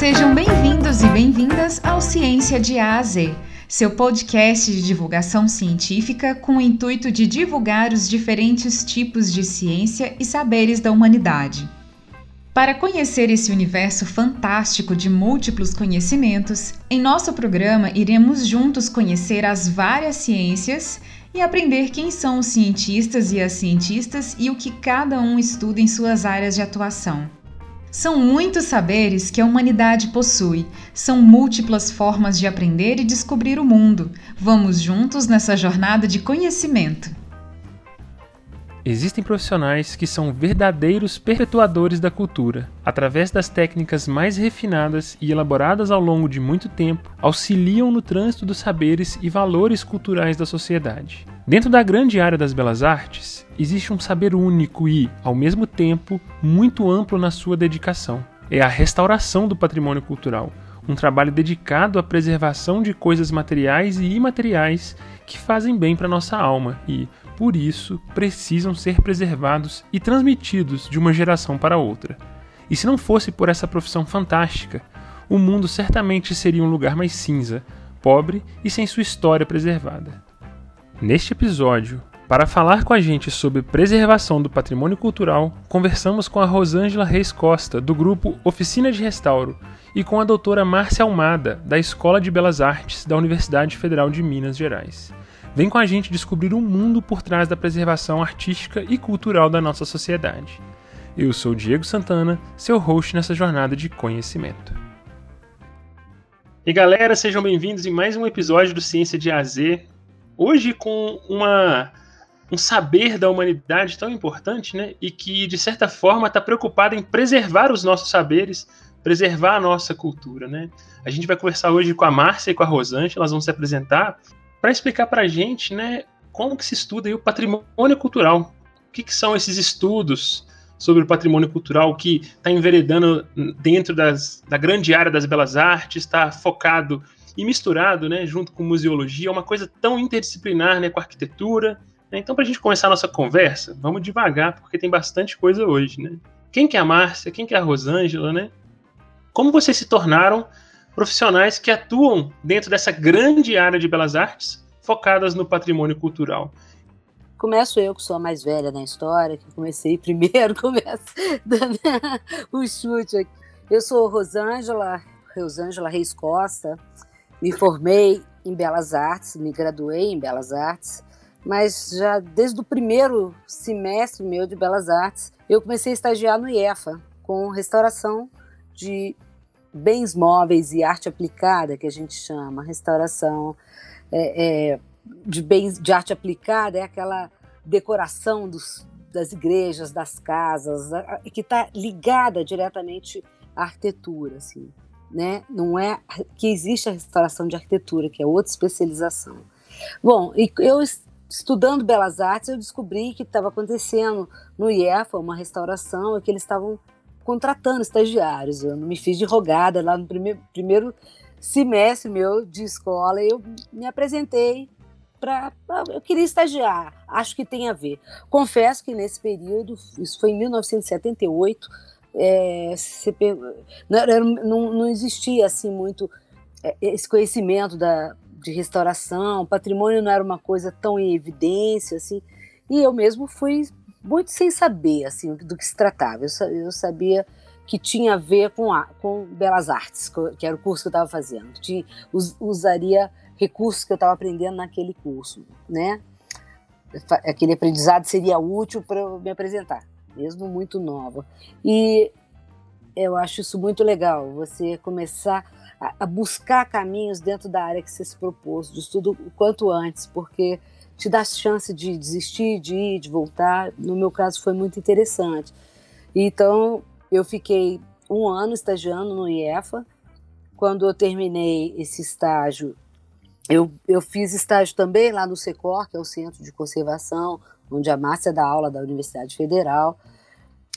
Sejam bem-vindos e bem-vindas ao Ciência de A a Z, seu podcast de divulgação científica com o intuito de divulgar os diferentes tipos de ciência e saberes da humanidade. Para conhecer esse universo fantástico de múltiplos conhecimentos, em nosso programa iremos juntos conhecer as várias ciências e aprender quem são os cientistas e as cientistas e o que cada um estuda em suas áreas de atuação. São muitos saberes que a humanidade possui, são múltiplas formas de aprender e descobrir o mundo. Vamos juntos nessa jornada de conhecimento. Existem profissionais que são verdadeiros perpetuadores da cultura. Através das técnicas mais refinadas e elaboradas ao longo de muito tempo, auxiliam no trânsito dos saberes e valores culturais da sociedade. Dentro da grande área das belas artes, existe um saber único e, ao mesmo tempo, muito amplo na sua dedicação. É a restauração do patrimônio cultural, um trabalho dedicado à preservação de coisas materiais e imateriais que fazem bem para nossa alma e, por isso, precisam ser preservados e transmitidos de uma geração para outra. E se não fosse por essa profissão fantástica, o mundo certamente seria um lugar mais cinza, pobre e sem sua história preservada. Neste episódio, para falar com a gente sobre preservação do patrimônio cultural, conversamos com a Rosângela Reis Costa, do grupo Oficina de Restauro, e com a doutora Márcia Almada, da Escola de Belas Artes da Universidade Federal de Minas Gerais. Vem com a gente descobrir o um mundo por trás da preservação artística e cultural da nossa sociedade. Eu sou Diego Santana, seu host nessa jornada de conhecimento. E galera, sejam bem-vindos em mais um episódio do Ciência de AZ. Hoje com uma um saber da humanidade tão importante, né? E que de certa forma está preocupado em preservar os nossos saberes, preservar a nossa cultura, né? A gente vai conversar hoje com a Márcia e com a Rosângela, elas vão se apresentar para explicar para a gente né, como que se estuda o patrimônio cultural. O que, que são esses estudos sobre o patrimônio cultural que está enveredando dentro das, da grande área das belas artes, está focado e misturado né, junto com museologia, é uma coisa tão interdisciplinar né, com arquitetura. Né? Então, para a gente começar a nossa conversa, vamos devagar, porque tem bastante coisa hoje. Né? Quem que é a Márcia? Quem que é a Rosângela? Né? Como vocês se tornaram profissionais que atuam dentro dessa grande área de belas artes, focadas no patrimônio cultural. Começo eu, que sou a mais velha na história, que comecei primeiro, começo dando o chute aqui. Eu sou Rosângela, Rosângela Reis Costa, me formei em Belas Artes, me graduei em Belas Artes, mas já desde o primeiro semestre meu de Belas Artes, eu comecei a estagiar no IEFA, com restauração de bens móveis e arte aplicada, que a gente chama, restauração é, é, de bens de arte aplicada, é aquela decoração dos, das igrejas, das casas, que está ligada diretamente à arquitetura, assim, né? Não é que existe a restauração de arquitetura, que é outra especialização. Bom, e eu estudando belas artes, eu descobri que estava acontecendo no IEFA uma restauração e que eles estavam contratando estagiários. Eu não me fiz de rogada lá no primeiro, primeiro semestre meu de escola. Eu me apresentei para. Eu queria estagiar, acho que tem a ver. Confesso que nesse período, isso foi em 1978, é, não, não, existia assim muito é, esse conhecimento da, de restauração, patrimônio não era uma coisa tão em evidência assim, e eu mesmo fui muito sem saber assim do que se tratava. Eu, eu sabia que tinha a ver com, a, com belas artes, que era o curso que eu estava fazendo. Tinha, us, usaria recursos que eu estava aprendendo naquele curso, né? Aquele aprendizado seria útil para eu me apresentar, mesmo muito nova. E eu acho isso muito legal, você começar a, a buscar caminhos dentro da área que você se propôs, de estudo o quanto antes, porque te dá chance de desistir, de ir, de voltar. No meu caso foi muito interessante. Então eu fiquei um ano estagiando no IEFA. Quando eu terminei esse estágio, eu, eu fiz estágio também lá no SECOR, que é o Centro de Conservação, onde a Márcia dá aula da Universidade Federal.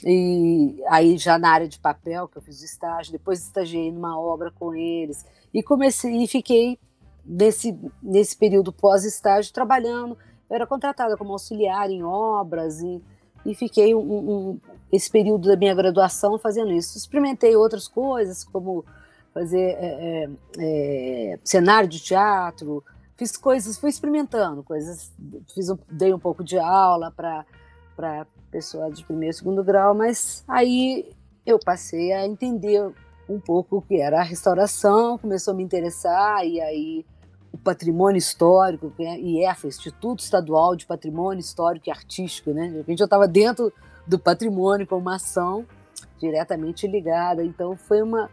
E aí já na área de papel que eu fiz o estágio, depois estagiei numa obra com eles e comecei e fiquei nesse, nesse período pós-estágio trabalhando. Eu era contratada como auxiliar em obras e, e fiquei um, um, esse período da minha graduação fazendo isso. Experimentei outras coisas, como fazer é, é, é, cenário de teatro, fiz coisas, fui experimentando coisas, fiz um, dei um pouco de aula para para de primeiro e segundo grau, mas aí eu passei a entender um pouco o que era a restauração, começou a me interessar e aí patrimônio histórico, é IEFA, Instituto Estadual de Patrimônio Histórico e Artístico, né? De repente eu estava dentro do patrimônio com uma ação diretamente ligada, então foi uma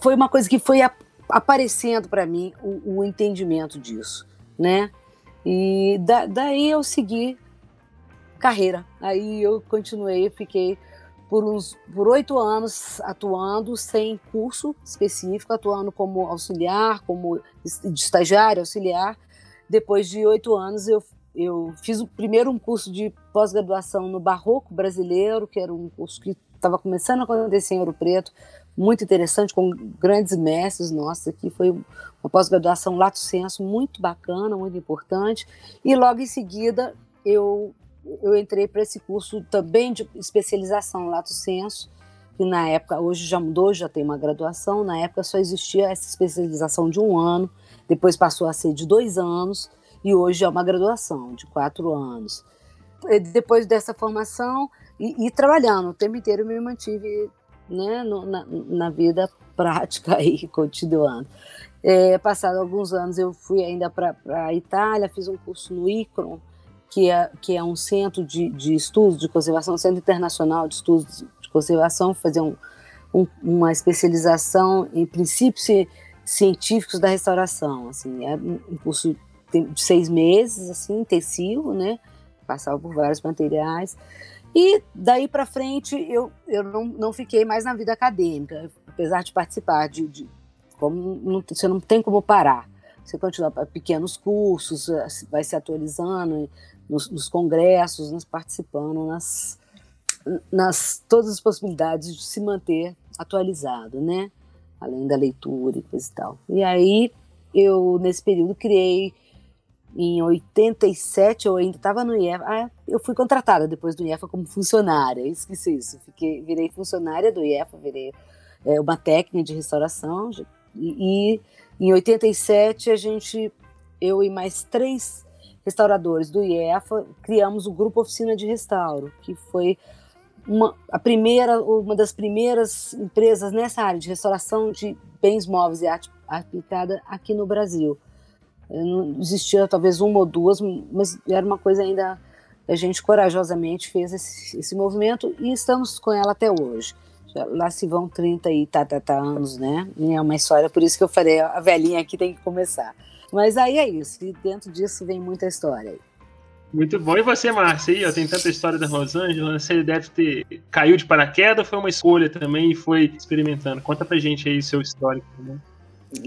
foi uma coisa que foi aparecendo para mim o, o, entendimento disso, né? E da, daí eu segui carreira. Aí eu continuei, fiquei por uns por oito anos atuando sem curso específico, atuando como auxiliar, como estagiário, auxiliar. Depois de oito anos eu eu fiz o primeiro um curso de pós-graduação no Barroco Brasileiro, que era um curso que estava começando a acontecer em Ouro Preto, muito interessante, com grandes mestres nossos aqui. Foi uma pós-graduação lato senso muito bacana, muito importante. E logo em seguida eu, eu entrei para esse curso também de especialização lato senso, que na época, hoje já mudou, já tem uma graduação, na época só existia essa especialização de um ano, depois passou a ser de dois anos, e hoje é uma graduação de quatro anos. Depois dessa formação, e, e, trabalhando o tempo inteiro, eu me mantive né, no, na, na, vida prática e continuando. É, passado alguns anos, eu fui ainda para a Itália, fiz um curso no ICRON, que é, que é um centro de, de estudos de conservação, um centro internacional de estudos de conservação, fazer um, um, uma especialização em princípios científicos da restauração. Assim, é um curso de seis meses, assim, intensivo, né? Passava por vários materiais. E daí para frente eu, eu não, não fiquei mais na vida acadêmica, apesar de participar de, de como não, você não tem como parar. Você continua pequenos cursos, vai se atualizando nos, nos congressos, nos participando nas, nas todas as possibilidades de se manter atualizado, né? Além da leitura e coisa e tal. E aí eu nesse período criei em 87 eu ainda estava no IEFA. Ah, eu fui contratada depois do IEFA como funcionária, esqueci isso. Fiquei, virei funcionária do IEFA, virei é, uma técnica de restauração. E, e em 87 a gente, eu e mais três restauradores do IEFA, criamos o Grupo Oficina de Restauro, que foi uma, a primeira, uma das primeiras empresas nessa área de restauração de bens móveis e arte aplicada aqui no Brasil. Não existia talvez uma ou duas, mas era uma coisa ainda. A gente corajosamente fez esse, esse movimento e estamos com ela até hoje. Já, lá se vão 30 e tá, tá, tá anos, né? E é uma história, por isso que eu falei, a velhinha aqui tem que começar. Mas aí é isso, e dentro disso vem muita história aí. Muito bom. E você, Márcia, aí, ó, tem tanta história da Rosângela, você deve ter caiu de paraquedas ou foi uma escolha também e foi experimentando? Conta pra gente aí seu histórico também.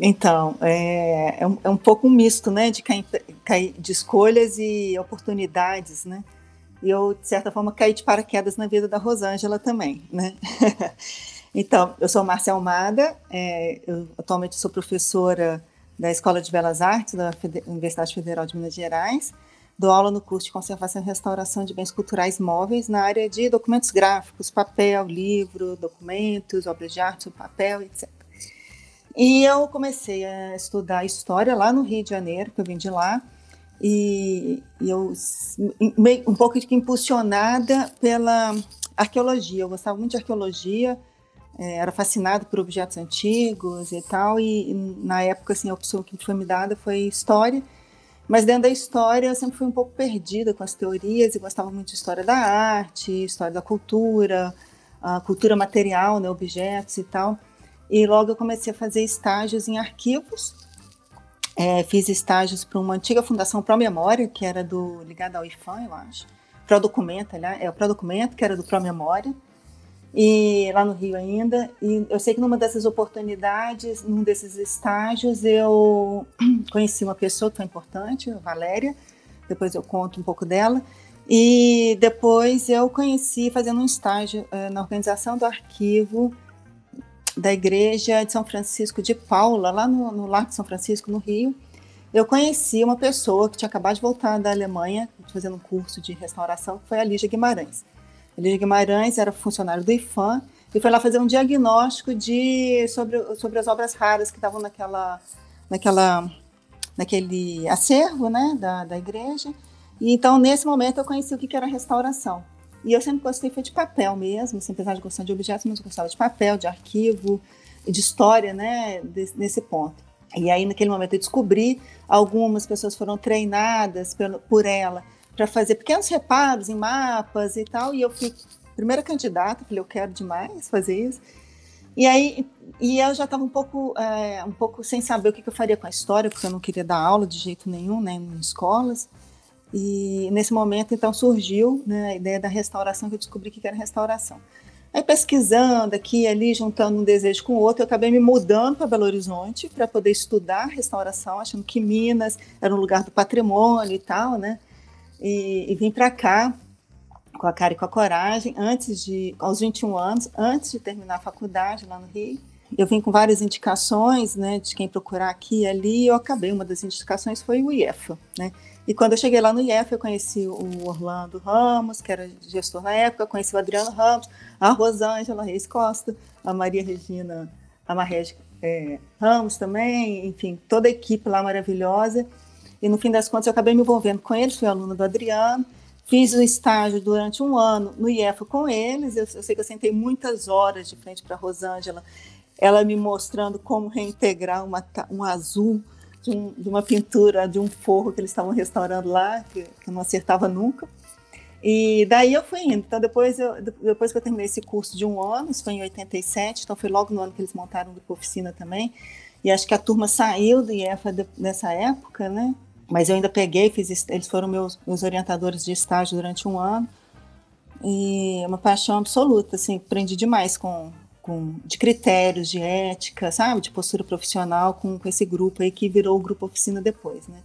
Então, é, é, um, é um pouco um misto, né, de, cair, cair, de escolhas e oportunidades, né, e eu, de certa forma, caí de paraquedas na vida da Rosângela também, né. então, eu sou Márcia Almada, é, eu atualmente sou professora da Escola de Belas Artes da Universidade Federal de Minas Gerais, dou aula no curso de Conservação e Restauração de Bens Culturais Móveis na área de documentos gráficos, papel, livro, documentos, obras de arte, papel, etc. E eu comecei a estudar história lá no Rio de Janeiro, que eu vim de lá, e, e eu meio, um pouco impulsionada pela arqueologia. Eu gostava muito de arqueologia, era fascinado por objetos antigos e tal, e, e na época assim, a opção que foi me dada foi história. Mas dentro da história eu sempre fui um pouco perdida com as teorias e gostava muito de história da arte, história da cultura, a cultura material, né, objetos e tal. E logo eu comecei a fazer estágios em arquivos. É, fiz estágios para uma antiga fundação Pro Memória, que era do ligada ao IFAM, eu acho. Pro Documento, aliás, é o Pro Documento, que era do Pro Memória. E lá no Rio ainda. E eu sei que numa dessas oportunidades, num desses estágios, eu conheci uma pessoa que foi importante, a Valéria. Depois eu conto um pouco dela. E depois eu conheci fazendo um estágio uh, na organização do arquivo da igreja de São Francisco de Paula, lá no, no Largo de São Francisco, no Rio, eu conheci uma pessoa que tinha acabado de voltar da Alemanha, fazendo um curso de restauração, que foi a Lígia Guimarães. Lígia Guimarães era funcionária do IFAM e foi lá fazer um diagnóstico de sobre, sobre as obras raras que estavam naquela naquela naquele acervo, né, da, da igreja. E então nesse momento eu conheci o que era restauração. E eu sempre gostei foi de papel mesmo, assim, apesar de gostar de objetos, mas eu gostava de papel, de arquivo, de história, né, nesse ponto. E aí naquele momento eu descobri algumas pessoas foram treinadas por, por ela para fazer pequenos reparos em mapas e tal, e eu fui primeira candidata, falei, eu quero demais fazer isso. E aí, e eu já estava um pouco, é, um pouco sem saber o que, que, eu faria com a história, porque eu não queria dar aula de jeito nenhum, né, em escolas. E nesse momento, então, surgiu né, a ideia da restauração, que eu descobri que era restauração. Aí pesquisando aqui e ali, juntando um desejo com o outro, eu acabei me mudando para Belo Horizonte para poder estudar restauração, achando que Minas era um lugar do patrimônio e tal, né? E, e vim para cá com a cara e com a coragem, antes de, aos 21 anos, antes de terminar a faculdade lá no Rio. Eu vim com várias indicações, né, de quem procurar aqui e ali, e eu acabei, uma das indicações foi o IEFA, né, e quando eu cheguei lá no IEF, eu conheci o Orlando Ramos, que era gestor na época, conheci o Adriano Ramos, a Rosângela Reis Costa, a Maria Regina Amarrege é, Ramos também, enfim, toda a equipe lá maravilhosa. E no fim das contas, eu acabei me envolvendo com eles, fui aluna do Adriano, Fiz o estágio durante um ano no IEFA com eles. Eu, eu sei que eu sentei muitas horas de frente para a Rosângela, ela me mostrando como reintegrar uma, um azul de, um, de, uma pintura de um forro que eles estavam restaurando lá, que, que eu não acertava nunca. E daí eu fui indo. Então, depois, eu, depois que eu terminei esse curso de um ano, isso foi em 87, então foi logo no ano que eles montaram grupo oficina também. E acho que a turma saiu do IEFA nessa época, né? Mas eu ainda peguei, fiz, eles foram meus, meus orientadores de estágio durante um ano. E é uma paixão absoluta, assim, aprendi demais com, com de critérios, de ética, sabe, de postura profissional com, com esse grupo aí que virou o grupo oficina depois, né?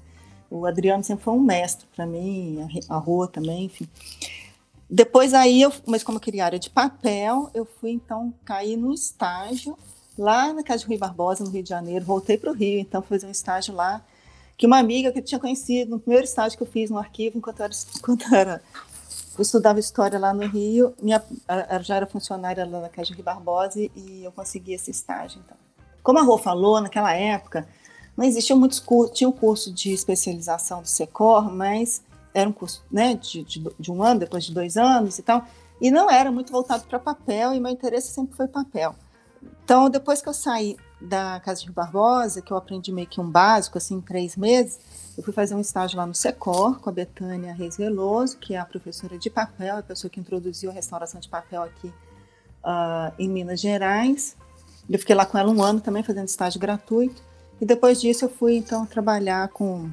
O Adriano sempre foi um mestre para mim, a Rua também, enfim. Depois aí, eu, mas como eu queria área de papel, eu fui então cair no estágio lá na Casa de Rio Barbosa, no Rio de Janeiro. Voltei para o Rio, então fazer um estágio lá que uma amiga que eu tinha conhecido no primeiro estágio que eu fiz no arquivo, enquanto eu era, enquanto era eu estudava história lá no Rio, minha, já era funcionária lá na Casa de Barbosa e eu consegui esse estágio. Então. Como a Rô falou, naquela época, não existiam muitos cursos, tinha um curso de especialização do SECOR, mas era um curso né, de, de, de um ano, depois de dois anos e tal, e não era muito voltado para papel, e meu interesse sempre foi papel. Então, depois que eu saí da Casa de Rio Barbosa, que eu aprendi meio que um básico, assim, três meses, eu fui fazer um estágio lá no Secor, com a Betânia Reis Veloso, que é a professora de papel, a pessoa que introduziu a restauração de papel aqui uh, em Minas Gerais. Eu fiquei lá com ela um ano também, fazendo estágio gratuito. E depois disso eu fui, então, trabalhar com...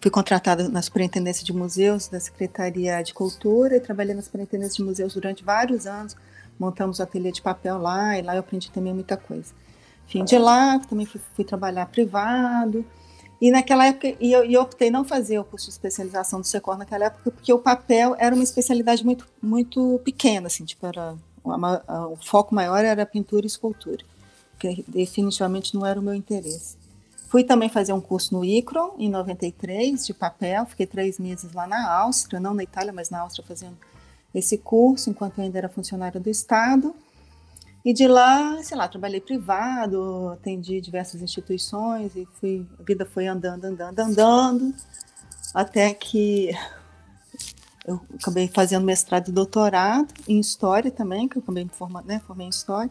Fui contratada na Superintendência de Museus da Secretaria de Cultura e trabalhei na Superintendência de Museus durante vários anos. Montamos o ateliê de papel lá e lá eu aprendi também muita coisa. Fim de lá, também fui, fui trabalhar privado. E naquela época, e eu, e eu, optei não fazer o curso de especialização do Secor naquela época, porque o papel era uma especialidade muito, muito pequena, assim, tipo, era, uma, o foco maior era pintura e escultura, que definitivamente não era o meu interesse. Fui também fazer um curso no ICRON, em 93, de papel, fiquei três meses lá na Áustria, não na Itália, mas na Áustria fazendo esse curso, enquanto eu ainda era funcionária do Estado. E de lá, sei lá, trabalhei privado, atendi diversas instituições e fui, a vida foi andando, andando, andando, até que eu acabei fazendo mestrado e doutorado em História também, que eu me formando, né, formei em História,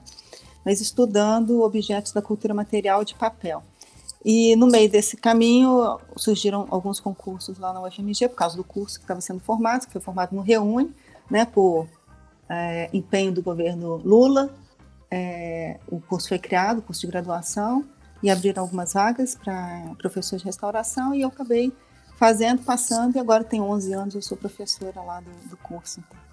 mas estudando objetos da cultura material de papel. E no meio desse caminho surgiram alguns concursos lá na UFMG, por causa do curso que estava sendo formado, que foi formado no Reúne, né, por é, empenho do governo Lula, é, o curso foi criado, o curso de graduação, e abriram algumas vagas para professor de restauração, e eu acabei fazendo, passando, e agora tenho 11 anos, eu sou professora lá do, do curso. Então.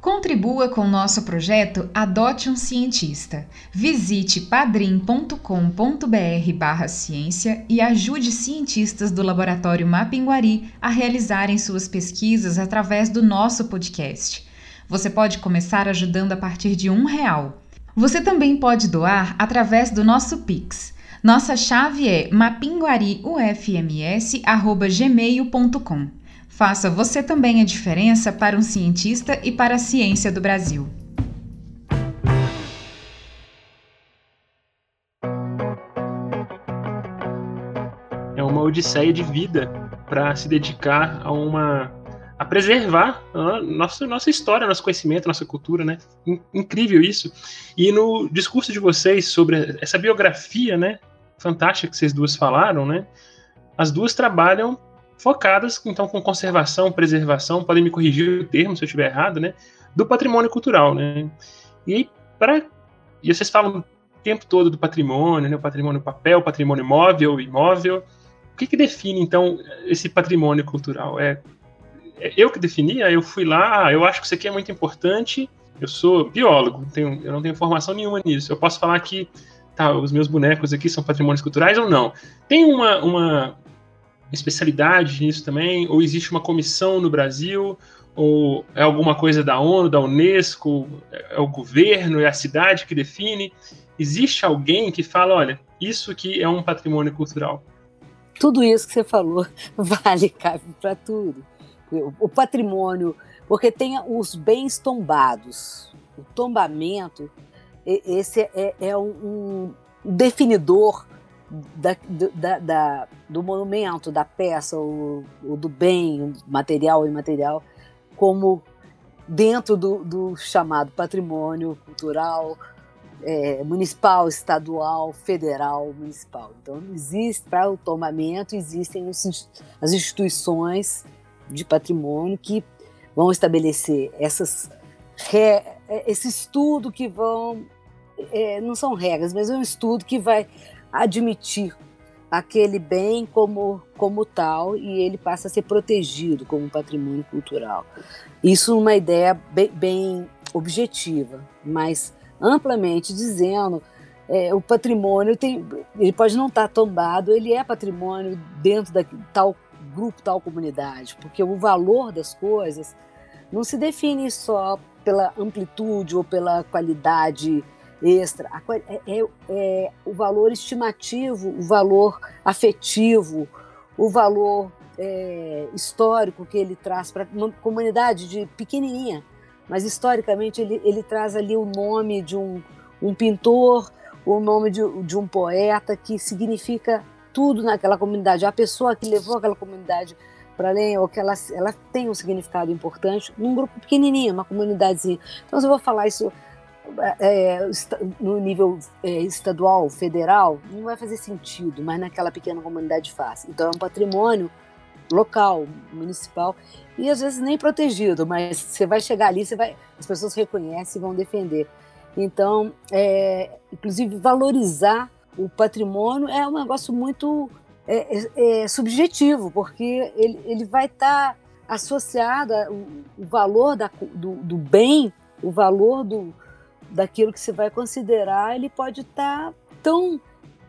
Contribua com o nosso projeto Adote um Cientista. Visite padrim.com.br barra ciência e ajude cientistas do Laboratório Mapinguari a realizarem suas pesquisas através do nosso podcast. Você pode começar ajudando a partir de um real. Você também pode doar através do nosso Pix. Nossa chave é mapinguariufms.gmail.com. Faça você também a diferença para um cientista e para a ciência do Brasil. É uma odisseia de vida para se dedicar a uma a preservar a nossa, nossa história, nosso conhecimento, nossa cultura, né? Incrível isso. E no discurso de vocês sobre essa biografia, né? Fantástica que vocês duas falaram, né? As duas trabalham focadas, então, com conservação, preservação, podem me corrigir o termo se eu estiver errado, né? Do patrimônio cultural, né? E para e vocês falam o tempo todo do patrimônio, né? O patrimônio papel, patrimônio móvel, imóvel. O que, que define, então, esse patrimônio cultural? É, eu que definia, eu fui lá, ah, eu acho que isso aqui é muito importante. Eu sou biólogo, tenho, eu não tenho formação nenhuma nisso. Eu posso falar que tá, os meus bonecos aqui são patrimônios culturais ou não. Tem uma, uma especialidade nisso também? Ou existe uma comissão no Brasil? Ou é alguma coisa da ONU, da Unesco? É o governo, é a cidade que define? Existe alguém que fala, olha, isso aqui é um patrimônio cultural? Tudo isso que você falou vale, cabe para tudo o patrimônio, porque tem os bens tombados. O tombamento, esse é, é um, definidor da, da, da, do monumento, da peça, ou, ou, do bem material e imaterial, como dentro do, do chamado patrimônio cultural é, municipal, estadual, federal, municipal. Então, existe para o tombamento existem os, as instituições de patrimônio que vão estabelecer essas re, esse estudo que vão é, não são regras, mas é um estudo que vai admitir aquele bem como como tal e ele passa a ser protegido como patrimônio cultural. Isso uma ideia bem, bem objetiva, mas amplamente dizendo é, o patrimônio tem, ele pode não estar tombado, ele é patrimônio dentro da tal grupo, tal comunidade, porque o valor das coisas não se define só pela amplitude ou pela qualidade extra, é, é, é o valor estimativo, o valor afetivo, o valor é, histórico que ele traz para uma comunidade de pequenininha, mas historicamente ele, ele traz ali o nome de um, um pintor, o nome de, de um poeta que significa tudo naquela comunidade. A pessoa que levou aquela comunidade para além, ou que ela, ela tem um significado importante num grupo pequenininho, uma comunidadezinha. Então, se eu vou falar isso é, no nível é, estadual, federal, não vai fazer sentido, mas naquela pequena comunidade faz. Então, é um patrimônio local, municipal, e às vezes nem protegido, mas você vai chegar ali, você vai, as pessoas reconhecem e vão defender. Então, é, inclusive, valorizar o patrimônio é um negócio muito é, é, é subjetivo, porque ele, ele vai estar tá associado ao o valor da, do, do, bem, o valor do, daquilo que você vai considerar, ele pode estar tá tão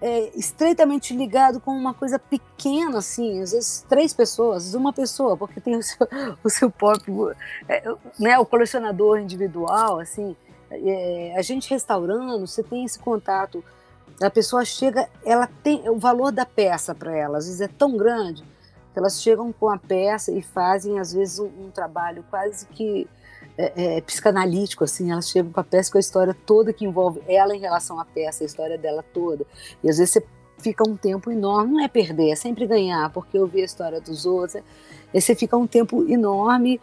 é, estreitamente ligado com uma coisa pequena, assim, às vezes três pessoas, uma pessoa, porque tem o seu, o seu próprio, é, né, o colecionador individual, assim, é, a gente restaurando, você tem esse contato a pessoa chega, ela tem o valor da peça para ela, às vezes é tão grande que elas chegam com a peça e fazem às vezes um, um trabalho quase que é, é, psicanalítico, assim, elas chegam com a peça com a história toda que envolve ela em relação à peça, a história dela toda. E às vezes você fica um tempo enorme, não é perder, é sempre ganhar, porque ouvir a história dos outros, é, você fica um tempo enorme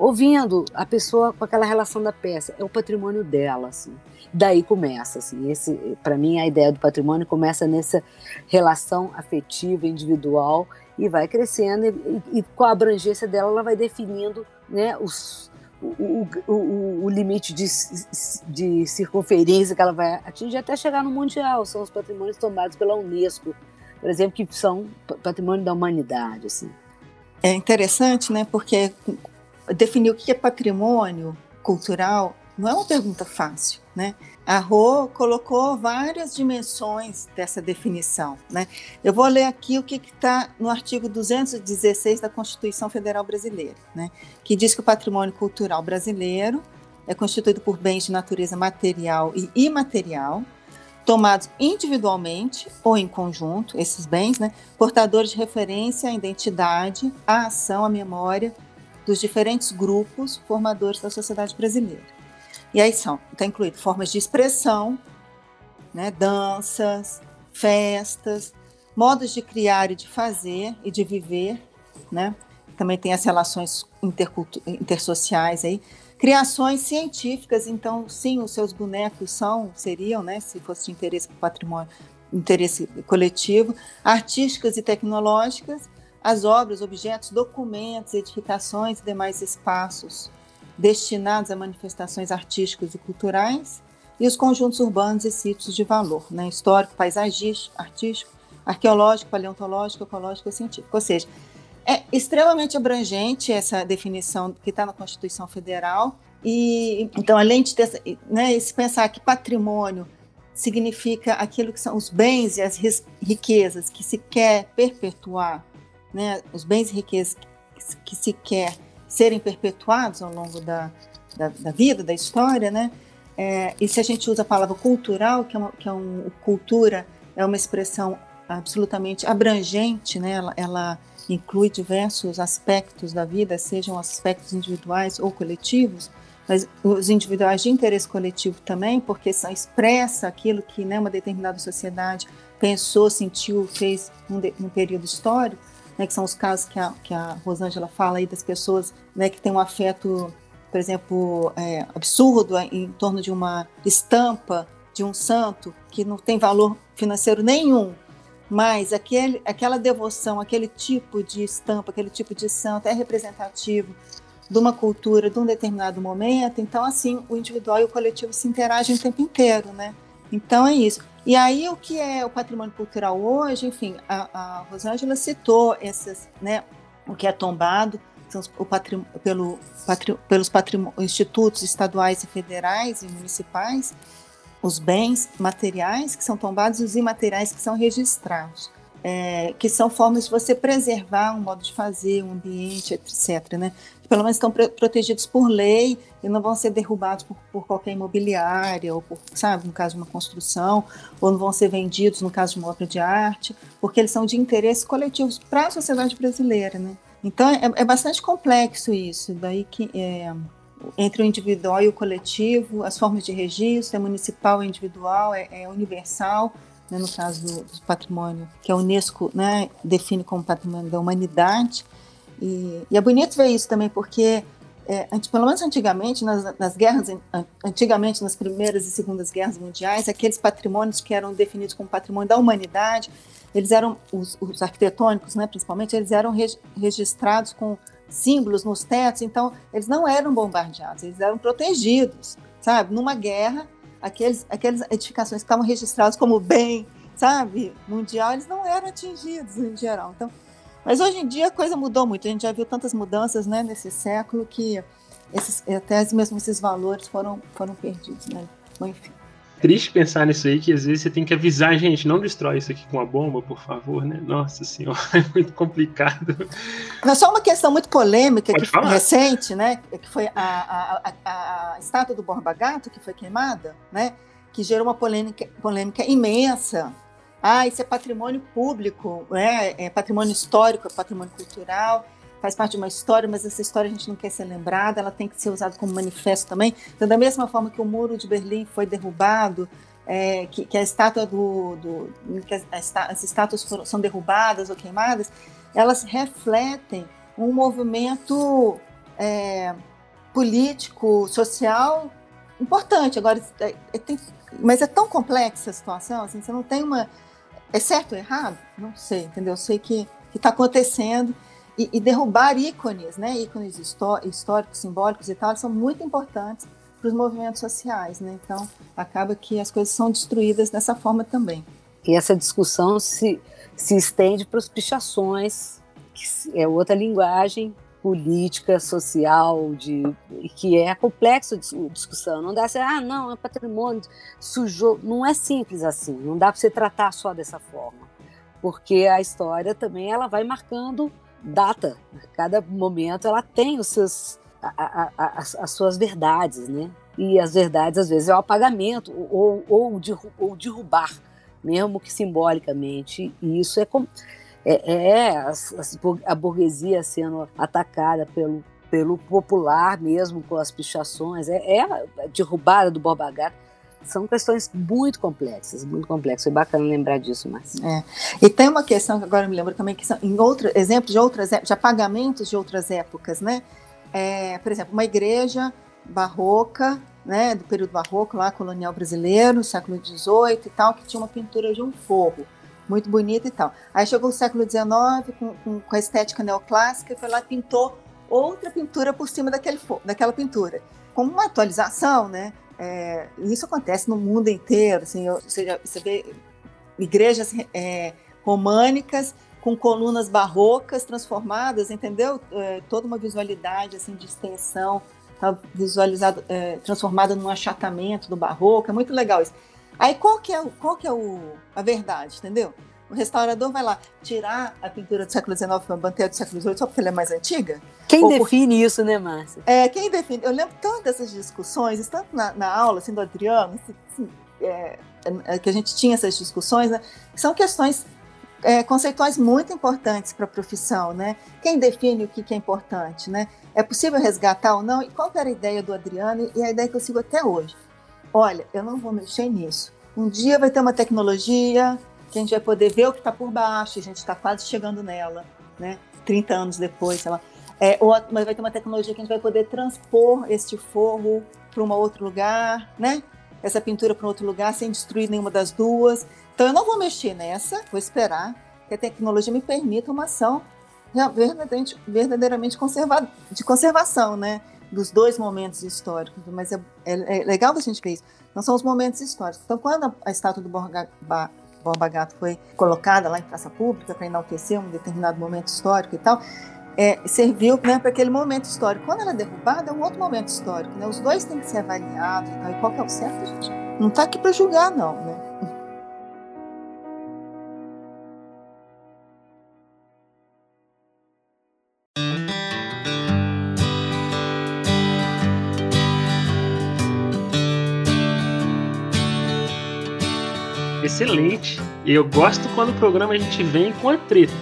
ouvindo a pessoa com aquela relação da peça, é o patrimônio dela, assim. Daí começa, assim, esse, para mim a ideia do patrimônio começa nessa relação afetiva, individual e vai crescendo e, e com a abrangência dela ela vai definindo, né, os, o, o, o, limite de, de circunferência que ela vai atingir até chegar no mundial. São os patrimônios tomados pela Unesco, por exemplo, que são patrimônio da humanidade, assim. É interessante, né? Porque definir o que é patrimônio cultural não é uma pergunta fácil, né? A Rô colocou várias dimensões dessa definição, né? Eu vou ler aqui o que está no artigo 216 da Constituição Federal Brasileira, né? Que diz que o patrimônio cultural brasileiro é constituído por bens de natureza material e imaterial, tomados individualmente ou em conjunto, esses bens, né, portadores de referência à identidade, à ação, à memória dos diferentes grupos formadores da sociedade brasileira. E aí são, está incluído formas de expressão, né, danças, festas, modos de criar e de fazer e de viver, né? Também tem as relações intersociais aí, criações científicas, então sim, os seus bonecos são, seriam, né, se fosse de interesse patrimônio, interesse coletivo, artísticas e tecnológicas, as obras, objetos, documentos, edificações e demais espaços destinados a manifestações artísticas e culturais, e os conjuntos urbanos e sítios de valor, né, histórico, paisagístico, artístico, arqueológico, paleontológico, ecológico e científico. Ou seja, é extremamente abrangente essa definição que está na Constituição Federal. E então, além de ter, né, se pensar que patrimônio significa aquilo que são os bens e as riquezas que se quer perpetuar, né, os bens e riquezas que se quer serem perpetuados ao longo da, da, da vida, da história, né? É, e se a gente usa a palavra cultural, que é, uma, que é um cultura, é uma expressão absolutamente abrangente, né? Ela, ela, inclui diversos aspectos da vida, sejam aspectos individuais ou coletivos, mas os individuais de interesse coletivo também, porque são, expressa aquilo que né, uma determinada sociedade pensou, sentiu, fez num, num período histórico, né, que são os casos que a, que a Rosângela fala aí das pessoas né, que têm um afeto, por exemplo, é, absurdo em torno de uma estampa de um santo que não tem valor financeiro nenhum, mas aquele, aquela devoção, aquele tipo de estampa, aquele tipo de santo é representativo de uma cultura, de um determinado momento. Então, assim, o individual e o coletivo se interagem o tempo inteiro, né? Então é isso. E aí o que é o patrimônio cultural hoje, enfim, a, a Rosângela citou essas, né, o que é tombado, são o patrim, pelo, patri, pelos institutos estaduais e federais e municipais, os bens materiais que são tombados e os imateriais que são registrados, é, que são formas de você preservar um modo de fazer, um ambiente, etc. Né? Pelo menos estão protegidos por lei e não vão ser derrubados por, por, qualquer imobiliária, ou por, sabe, no caso de uma construção, ou não vão ser vendidos no caso de uma obra de arte, porque eles são de interesse coletivo para a sociedade brasileira. Né? Então é, é bastante complexo isso, daí que. É, entre o individual e o coletivo, as formas de registro, é municipal, é individual, é, é universal, né, no caso do, do, patrimônio, que a Unesco né, define como patrimônio da humanidade. E, e, é bonito ver isso também, porque, é, pelo menos antigamente, nas, nas, guerras, antigamente nas primeiras e segundas guerras mundiais, aqueles patrimônios que eram definidos como patrimônio da humanidade, eles eram, os, os arquitetônicos, né, principalmente, eles eram registrados com símbolos nos tetos, então eles não eram bombardeados, eles eram protegidos, sabe? Numa guerra, aqueles, aquelas edificações que estavam registradas como bem, sabe, mundial, eles não eram atingidos em geral. Então, mas hoje em dia a coisa mudou muito, a gente já viu tantas mudanças, né, nesse século que esses, até mesmo esses valores foram, foram perdidos, né? Enfim triste pensar nisso aí, que às vezes você tem que avisar, gente, não destrói isso aqui com a bomba, por favor, né? Nossa senhora, é muito complicado. Mas só uma questão muito polêmica, que foi recente, né? Que foi a, a, a, a, estátua do Borba Gato, que foi queimada, né? Que gerou uma polêmica, polêmica imensa. Ah, isso é patrimônio público, né? é patrimônio histórico, é patrimônio cultural faz parte de uma história, mas essa história a gente não quer ser lembrada, ela tem que ser usada como manifesto também. Então, da mesma forma que o muro de Berlim foi derrubado, é, que, que, a estátua do, do que as, as estátuas foram, são derrubadas ou queimadas, elas refletem um movimento é, político, social importante. Agora, é, é, tem, mas é tão complexa a situação, assim, você não tem uma é certo ou errado? Não sei, entendeu? Eu sei que está acontecendo e, e derrubar ícones, né, ícones históricos, simbólicos e tal, são muito importantes para os movimentos sociais, né? Então acaba que as coisas são destruídas dessa forma também. E essa discussão se, se estende para as pichações, que é outra linguagem política, social, de, que é complexa de discussão. Não dá assim, ah, não, é patrimônio, sujou. Não é simples assim, não dá para você tratar só dessa forma. Porque a história também ela vai marcando data. Cada momento ela tem os seus, a, a, a, as, as suas verdades, né? e as verdades às vezes é o apagamento ou, ou, ou derrubar, mesmo que simbolicamente. E isso é, é, é a burguesia sendo atacada pelo, pelo popular mesmo, com as pichações, é, é a derrubada do Borba Gato são questões muito complexas, muito complexas. Foi bacana lembrar disso, mas. É. E tem uma questão que agora me lembro também que são em outro exemplos de outras de apagamentos de outras épocas, né? É, por exemplo, uma igreja barroca, né, do período barroco lá colonial brasileiro, século XVIII e tal, que tinha uma pintura de um forro muito bonita e tal. Aí chegou o século XIX com, com, com a estética neoclássica e foi lá e pintou outra pintura por cima daquele, daquela pintura, como uma atualização, né? É, isso acontece no mundo inteiro. Assim, você, você vê igrejas é, românicas com colunas barrocas transformadas, entendeu? É, toda uma visualidade assim de extensão, tá visualizado, é, transformada num achatamento do barroco. É muito legal isso. Aí qual que é, qual que é o, a verdade, entendeu? O restaurador vai lá tirar a pintura do século XIX para manter a do século XVIII só porque ela é mais antiga? Quem Ou define por... isso, né, Márcia? É, quem define? Eu lembro tanto dessas discussões, tanto na, na aula assim, do Adriano, assim, assim, é, é, que a gente tinha essas discussões, né? São questões é, conceituais muito importantes para a profissão, né? Quem define o que, que, é importante, né? É possível resgatar ou não? E qual era a ideia do Adriano e a ideia que eu sigo até hoje? Olha, eu não vou mexer nisso. Um dia vai ter uma tecnologia que a gente vai poder ver o que está por baixo, a gente está quase chegando nela, né? 30 anos depois, sei lá. É, ou, mas vai ter uma tecnologia que a gente vai poder transpor este forro para um outro lugar, né? Essa pintura para outro lugar sem destruir nenhuma das duas. Então eu não vou mexer nessa, vou esperar que a tecnologia me permita uma ação verdadeiramente, verdadeiramente de conservação, né? Dos dois momentos históricos. Mas é, é, é legal a gente ver isso. Não são os momentos históricos. Então, quando a, a estátua do Borga, Borba Gato foi colocada lá em praça pública para enaltecer um determinado momento histórico e tal, é, serviu né, para aquele momento histórico. Quando ela é derrubada, é um outro momento histórico. Né? Os dois têm que ser avaliados. E, tal, e qual que é o certo, gente? Não está aqui para julgar, não. Né? Excelente. Eu gosto quando o programa a gente vem com a treta.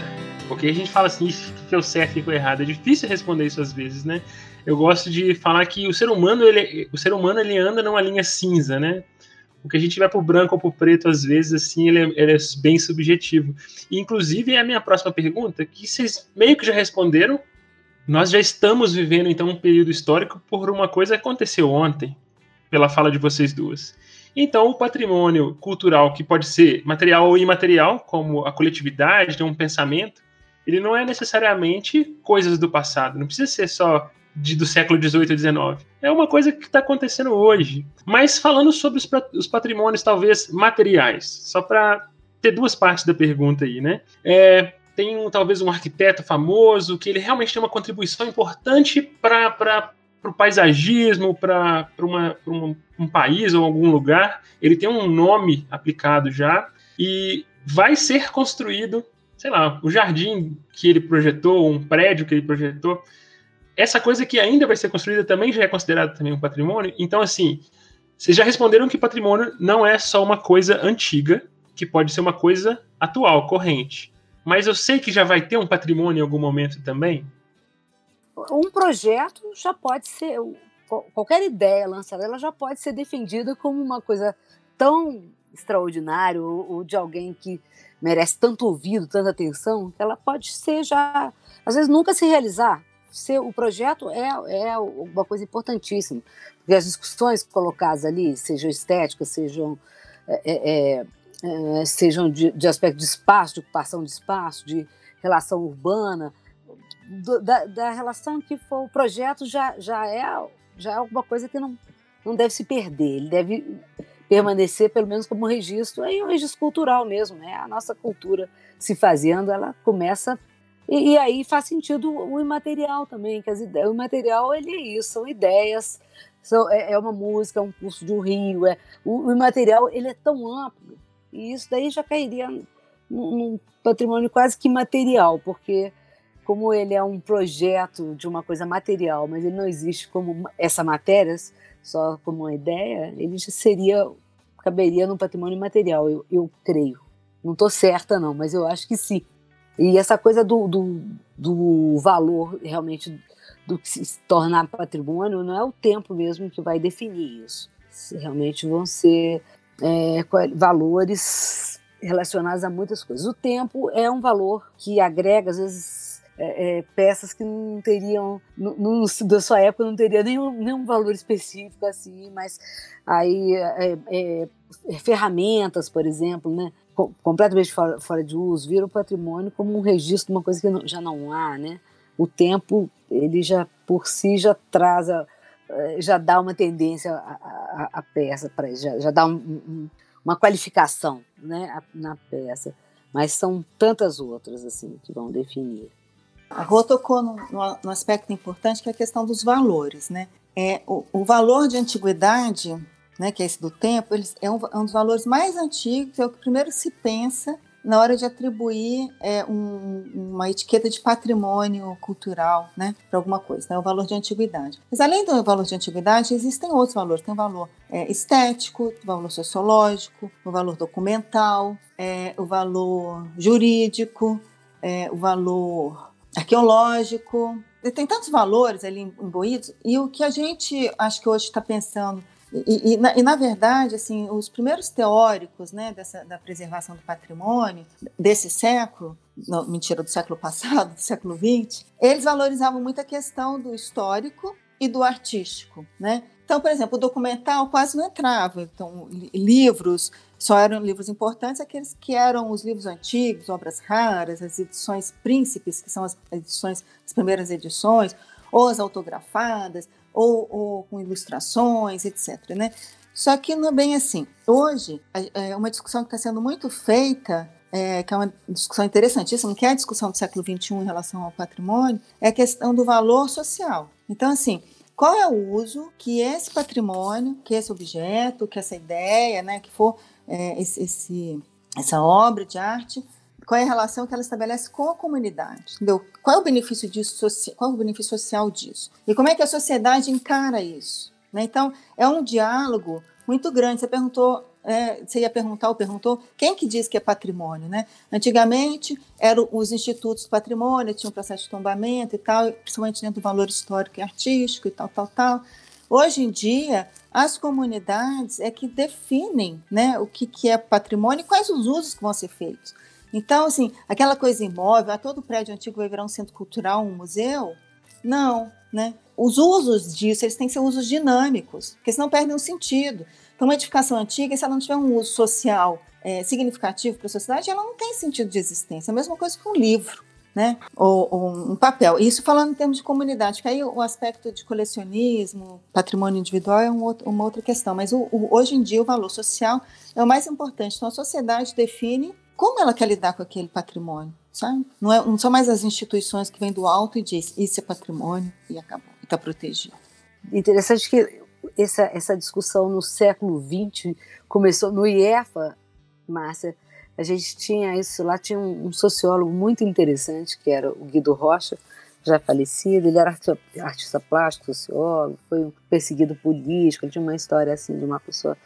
Porque a gente fala assim, que é certo e o errado. É difícil responder isso às vezes, né? Eu gosto de falar que o ser humano, ele, o ser humano, ele anda numa linha cinza, né? O que a gente vai pro branco ou pro preto, às vezes, assim, ele é, ele é bem subjetivo. E, inclusive, é a minha próxima pergunta, que vocês meio que já responderam. Nós já estamos vivendo, então, um período histórico por uma coisa que aconteceu ontem, pela fala de vocês duas. Então, o patrimônio cultural, que pode ser material ou imaterial, como a coletividade, um pensamento, ele não é necessariamente coisas do passado, não precisa ser só de, do século XVIII e XIX. É uma coisa que está acontecendo hoje. Mas falando sobre os, os patrimônios, talvez materiais, só para ter duas partes da pergunta aí, né? É, tem um, talvez um arquiteto famoso que ele realmente tem uma contribuição importante para para o paisagismo, para um, um país ou algum lugar, ele tem um nome aplicado já e vai ser construído, sei lá, o jardim que ele projetou, um prédio que ele projetou. Essa coisa que ainda vai ser construída também já é considerada também um patrimônio. Então, assim, vocês já responderam que patrimônio não é só uma coisa antiga, que pode ser uma coisa atual, corrente. Mas eu sei que já vai ter um patrimônio em algum momento também um projeto já pode ser, qualquer ideia lançada, ela já pode ser defendida como uma coisa tão extraordinária ou, ou de alguém que merece tanto ouvido, tanta atenção, que ela pode ser já, às vezes nunca se realizar. Ser, o projeto é, é uma coisa importantíssima, porque as discussões colocadas ali, sejam estéticas, sejam, é, é, é, sejam de, de aspecto de espaço, de ocupação de espaço, de relação urbana, do, da, da, relação que for o projeto já, já, é, já é alguma coisa que não, não deve se perder, ele deve permanecer pelo menos como registro, aí um registro cultural mesmo, né? A nossa cultura se fazendo, ela começa e, e aí faz sentido o imaterial também, que as ideias, o imaterial ele é isso, são ideias, são, é, é uma música, é um curso de um rio, é o, o imaterial ele é tão amplo e isso daí já cairia num, num patrimônio quase que material, porque como ele é um projeto de uma coisa material, mas ele não existe como essa matéria, só como uma ideia, ele já seria, caberia no patrimônio material, eu, eu creio. Não estou certa, não, mas eu acho que sim. E essa coisa do, do, do valor realmente do que se tornar patrimônio não é o tempo mesmo que vai definir isso. Realmente vão ser é, valores relacionados a muitas coisas. O tempo é um valor que agrega, às vezes, é, é, peças que não teriam, no, da sua época, não teria nenhum, nenhum valor específico assim, mas aí é, é, é ferramentas, por exemplo, né? completamente fora, fora de uso, vira o patrimônio como um registro de uma coisa que não, já não há, né? O tempo, ele já por si já traz, a, já dá uma tendência à, peça, para já, já dá um, um, uma qualificação, né, na peça. Mas são tantas outras assim que vão definir. A Rô tocou no, no, aspecto importante que é a questão dos valores, né? É, o, o valor de antiguidade né, que é esse do tempo, é um, é um dos valores mais antigos, é o que primeiro se pensa na hora de atribuir é, um, uma etiqueta de patrimônio cultural né, para alguma coisa, né, o valor de antiguidade. Mas além do valor de antiguidade, existem outros valores. Tem o valor é, estético, o valor sociológico, o valor documental, é, o valor jurídico, é, o valor arqueológico. E tem tantos valores ali imbuídos, e o que a gente acho que hoje está pensando e, e, na, e, na, verdade, assim, os primeiros teóricos né, dessa, da preservação do patrimônio desse século, não, mentira, do século passado, do século XX, eles valorizavam muito a questão do histórico e do artístico. Né? Então, por exemplo, o documental quase não entrava. Então, livros só eram livros importantes aqueles que eram os livros antigos, obras raras, as edições príncipes, que são as edições, as primeiras edições, ou as autografadas, ou, ou com ilustrações, etc. Né? Só que não é bem assim. Hoje, é uma discussão que está sendo muito feita, é, que é uma discussão interessantíssima, que é a discussão do século XXI em relação ao patrimônio, é a questão do valor social. Então, assim, qual é o uso que esse patrimônio, que esse objeto, que essa ideia, né, que for é, esse, esse, essa obra de arte, qual é a relação que ela estabelece com a comunidade, entendeu? Qual é o benefício disso, qual é o benefício social disso? E como é que a sociedade encara isso? Né? Então, é um diálogo muito grande. Você perguntou, é, você ia perguntar ou perguntou, quem que diz que é patrimônio, né? Antigamente, eram os institutos do patrimônio, tinha um processo de tombamento e tal, principalmente dentro do valor histórico e artístico e tal, tal, tal. Hoje em dia, as comunidades é que definem né, o que, que é patrimônio e quais os usos que vão ser feitos. Então, assim, aquela coisa imóvel, ah, todo prédio antigo vai virar um centro cultural, um museu? Não, né? Os usos disso, eles têm que ser usos dinâmicos, porque senão perdem o sentido. Então, uma edificação antiga, se ela não tiver um uso social é, significativo para a sociedade, ela não tem sentido de existência. A mesma coisa que um livro, né? Ou, ou um papel. Isso falando em termos de comunidade, porque aí o aspecto de colecionismo, patrimônio individual é um outro, uma outra questão. Mas o, o, hoje em dia o valor social é o mais importante. Então, a sociedade define como ela quer lidar com aquele patrimônio, sabe? Não, é, não são mais as instituições que vêm do alto e diz isso é patrimônio e acabou, está protegido. Interessante que essa, essa discussão no século XX começou no IEFA, Márcia, a gente tinha isso, lá tinha um, um sociólogo muito interessante, que era o Guido Rocha, já falecido, ele era artista, artista plástico, sociólogo, foi um perseguido político, ele tinha uma história assim de uma pessoa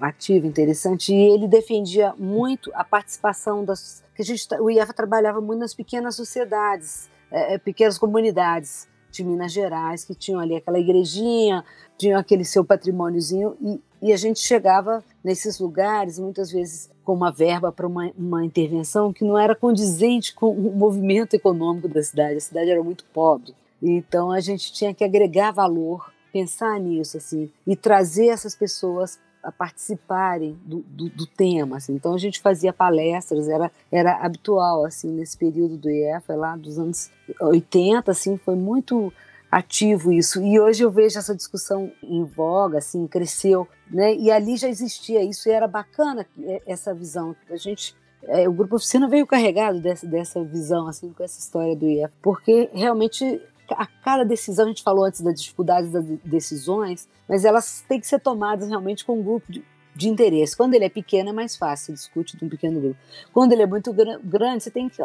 ativo, interessante, e ele defendia muito a participação das. Que a gente, o IEFA trabalhava muito nas pequenas sociedades, é, é, pequenas comunidades de Minas Gerais, que tinham ali aquela igrejinha, tinham aquele seu patrimôniozinho, e, e a gente chegava nesses lugares, muitas vezes com uma verba para uma, uma intervenção que não era condizente com o movimento econômico da cidade, a cidade era muito pobre. Então a gente tinha que agregar valor, pensar nisso assim e trazer essas pessoas a participarem do, do, do, tema. Assim. Então a gente fazia palestras, era, era habitual assim nesse período do IEFA, lá dos anos 80, assim, foi muito ativo isso. E hoje eu vejo essa discussão em voga, assim, cresceu, né? E ali já existia isso e era bacana é, essa visão. A gente é, o grupo oficina veio carregado dessa, dessa visão, assim, com essa história do IEF, porque realmente a cada decisão, a gente falou antes das dificuldades das decisões, mas elas têm que ser tomadas realmente com um grupo de, de interesse. Quando ele é pequeno é mais fácil, discute de um pequeno grupo. Quando ele é muito grande, você tem que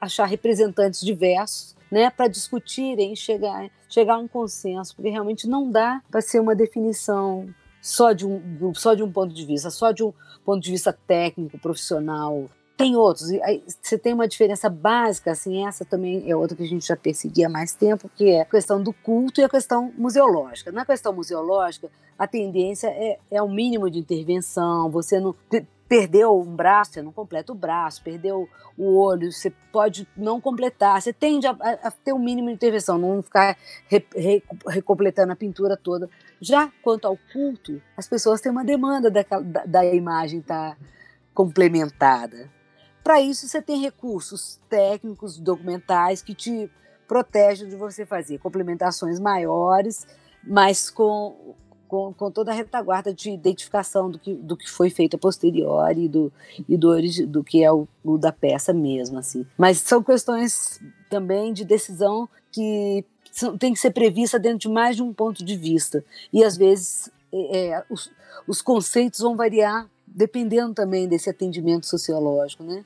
achar representantes diversos né, para discutirem e chegar, chegar a um consenso, porque realmente não dá para ser uma definição só de um só de um ponto de vista, só de um ponto de vista técnico, profissional. Tem outros. Você tem uma diferença básica, assim, essa também é outra que a gente já perseguia há mais tempo, que é a questão do culto e a questão museológica. Na questão museológica, a tendência é, é o mínimo de intervenção, você não perdeu um braço, você não completa o braço, perdeu o olho, você pode não completar, você tende a, a ter um mínimo de intervenção, não ficar re, re, recompletando a pintura toda. Já quanto ao culto, as pessoas têm uma demanda da, da, da imagem estar tá complementada. Para isso, você tem recursos técnicos, documentais, que te protegem de você fazer complementações maiores, mas com com, com toda a retaguarda de identificação do que, do que foi feito a posteriori e do, e do, do que é o, o da peça mesmo. Assim. Mas são questões também de decisão que tem que ser prevista dentro de mais de um ponto de vista. E às vezes é, é os, os conceitos vão variar dependendo também desse atendimento sociológico. Né?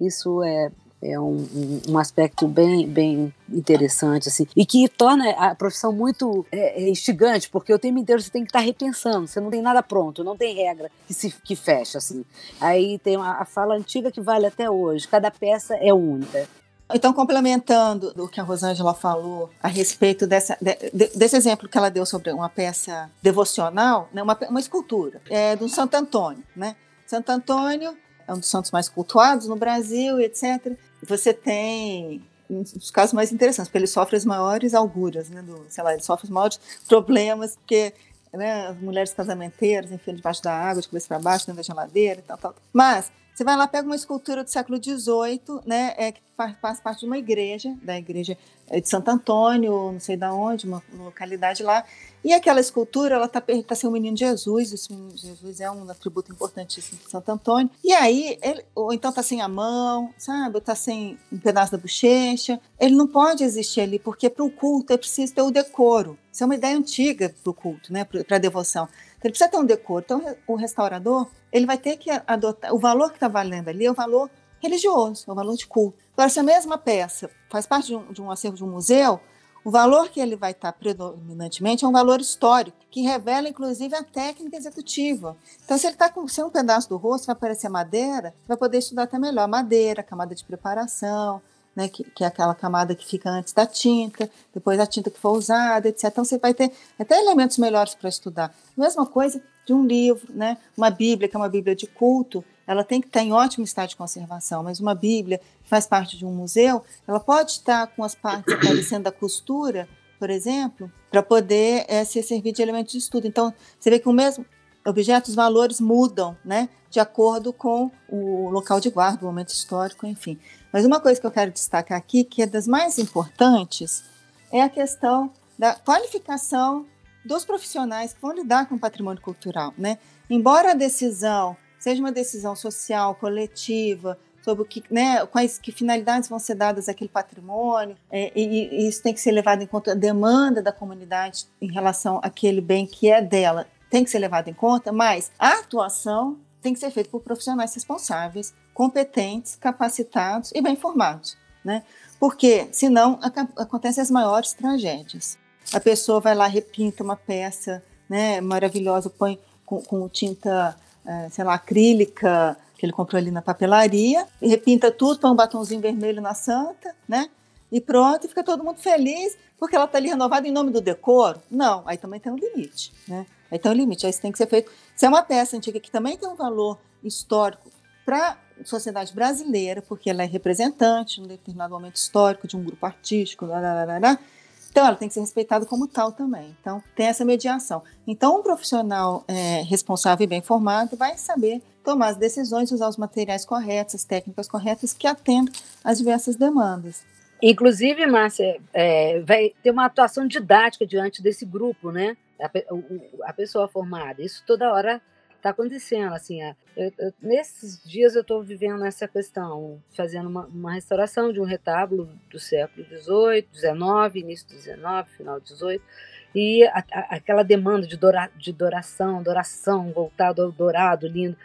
Isso é, é um, um, aspecto bem, bem interessante, assim, e que torna a profissão muito é, é, instigante, porque o tempo inteiro você tem que estar repensando, você não tem nada pronto, não tem regra que se que fecha, assim. Aí tem a, a fala antiga que vale até hoje, cada peça é única. Então, complementando o que a Rosângela falou a respeito dessa, de, desse exemplo que ela deu sobre uma peça devocional, né, uma, uma escultura é, do Santo Antônio. Né? Santo Antônio é um dos santos mais cultuados no Brasil, etc você tem os casos mais interessantes, porque ele sofre as maiores augúrias, né, do, sei lá, ele sofre os maiores problemas, porque né, as mulheres casamenteiras, enfim, debaixo da água, de cabeça para baixo, dentro da geladeira e tal, tal. Mas você vai lá, pega uma escultura do século XVIII, né, é, que faz, faz parte de uma igreja, da igreja de Santo Antônio, não sei de onde, uma, uma localidade lá, e aquela escultura, ela está tá sendo o menino Jesus, esse menino Jesus é um atributo importantíssimo de Santo Antônio, e aí, ele, ou então está sem a mão, sabe, está sem um pedaço da bochecha, ele não pode existir ali, porque para o culto é preciso ter o decoro, isso é uma ideia antiga para o culto, né, para a devoção, então, ele precisa ter um decoro, então o restaurador, ele vai ter que adotar. O valor que está valendo ali é o valor religioso, é o valor de culto. Agora, se a mesma peça faz parte de um, de um acervo de um museu, o valor que ele vai estar tá predominantemente é um valor histórico, que revela, inclusive, a técnica executiva. Então, se ele está com se um pedaço do rosto, vai aparecer madeira, vai poder estudar até melhor madeira, camada de preparação, né, que, que, é aquela camada que fica antes da tinta, depois a tinta que for usada, etc. Então você vai ter até elementos melhores para estudar. Mesma coisa de um livro, né? Uma Bíblia, que é uma Bíblia de culto, ela tem que estar em ótimo estado de conservação, mas uma Bíblia que faz parte de um museu, ela pode estar com as partes aparecendo da costura, por exemplo, para poder é, ser servir de elemento de estudo. Então, você vê que o mesmo objeto, os valores mudam, né? De acordo com o local de guarda, o momento histórico, enfim. Mas uma coisa que eu quero destacar aqui, que é das mais importantes, é a questão da qualificação dos profissionais que vão lidar com o patrimônio cultural. Né? Embora a decisão seja uma decisão social, coletiva, sobre o que, né, quais que finalidades vão ser dadas àquele patrimônio, é, e, e, isso tem que ser levado em conta, a demanda da comunidade em relação àquele bem que é dela tem que ser levado em conta, mas a atuação tem que ser feita por profissionais responsáveis, competentes, capacitados e bem formados, né? Porque senão acontecem as maiores tragédias. A pessoa vai lá repinta uma peça, né, maravilhosa, põe com, com tinta, é, sei lá, acrílica que ele comprou ali na papelaria, e repinta tudo, põe um batomzinho vermelho na santa, né? E pronto, e fica todo mundo feliz porque ela está ali renovada em nome do decoro. Não, aí também tem um limite, né? Aí tem um limite, aí isso tem que ser feito. Se é uma peça antiga que também tem um valor histórico para a sociedade brasileira, porque ela é representante em um determinado momento histórico de um grupo artístico, blá, blá, blá, blá, então ela tem que ser respeitada como tal também. Então tem essa mediação. Então um profissional é, responsável e bem formado vai saber tomar as decisões, usar os materiais corretos, as técnicas corretas que atendam às diversas demandas. Inclusive, Márcia, é, vai ter uma atuação didática diante desse grupo, né? A, a pessoa formada. Isso toda hora está acontecendo. Assim, eu, eu, nesses dias eu estou vivendo essa questão, fazendo uma, uma, restauração de um retábulo do século XVIII, XIX, início do XIX, final do XVIII, E a, a, aquela demanda de, dora, de doração, adoração, voltado ao dourado, lindo.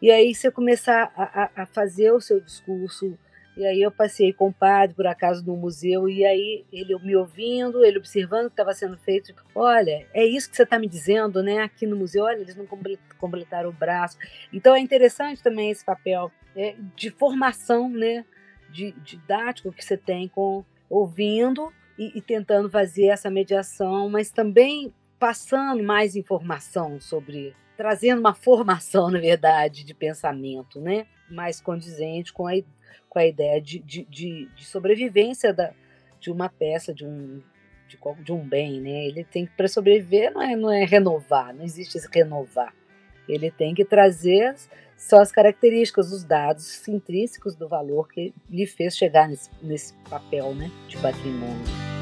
E aí você começar a, a, fazer o seu discurso. E aí eu passei com o padre, por acaso, no museu, e aí ele me ouvindo, ele observando o que estava sendo feito. Olha, é isso que você está me dizendo, né? Aqui no museu, olha, eles não completaram o braço. Então é interessante também esse papel é, de formação, né? De, didático que você tem com ouvindo e, e tentando fazer essa mediação, mas também passando mais informação sobre trazendo uma formação, na verdade, de pensamento, né? Mais condizente com a, com a ideia de, de, de, de sobrevivência da, de uma peça, de um, de, de, um bem, né? Ele tem que, para sobreviver, não é, não é renovar, não existe esse renovar. Ele tem que trazer só as características, os dados intrínsecos do valor que lhe fez chegar nesse, nesse papel né, de patrimônio.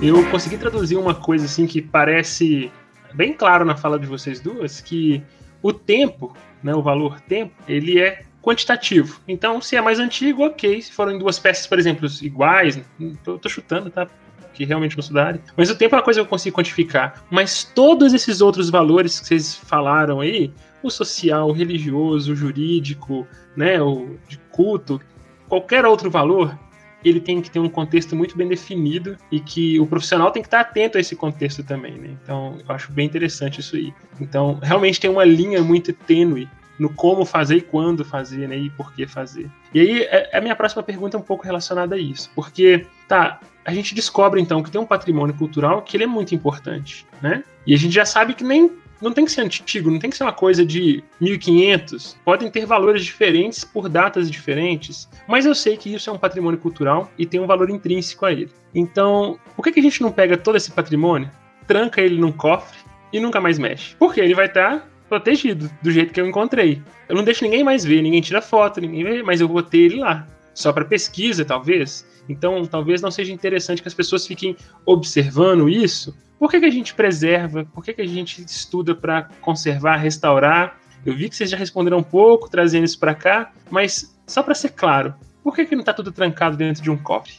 Eu consegui traduzir uma coisa assim que parece bem claro na fala de vocês duas, que o tempo, né, o valor tempo, ele é quantitativo. Então, se é mais antigo, ok. Se forem duas peças, por exemplo, iguais, tô, tô chutando, tá? Que realmente não sou da área. Mas o tempo é uma coisa que eu consigo quantificar. Mas todos esses outros valores que vocês falaram aí, o social, o religioso, o jurídico, né, o de culto, qualquer outro valor, ele tem que ter um contexto muito bem definido e que o profissional tem que estar atento a esse contexto também, né? Então, eu acho bem interessante isso aí. Então, realmente tem uma linha muito tênue no como fazer e quando fazer, né? E por que fazer. E aí, é, a minha próxima pergunta é um pouco relacionada a isso, porque, tá, a gente descobre então que tem um patrimônio cultural que ele é muito importante, né? E a gente já sabe que nem não tem que ser antigo, não tem que ser uma coisa de 1500. Podem ter valores diferentes por datas diferentes, mas eu sei que isso é um patrimônio cultural e tem um valor intrínseco a ele. Então, por que, que a gente não pega todo esse patrimônio, tranca ele num cofre e nunca mais mexe? Porque ele vai estar tá protegido do jeito que eu encontrei. Eu não deixo ninguém mais ver, ninguém tira foto, ninguém vê, mas eu vou ter ele lá. Só para pesquisa, talvez. Então, talvez não seja interessante que as pessoas fiquem observando isso por que, que a gente preserva? Por que, que a gente estuda para conservar, restaurar? Eu vi que vocês já responderam um pouco, trazendo isso para cá, mas só para ser claro, por que, que não está tudo trancado dentro de um cofre?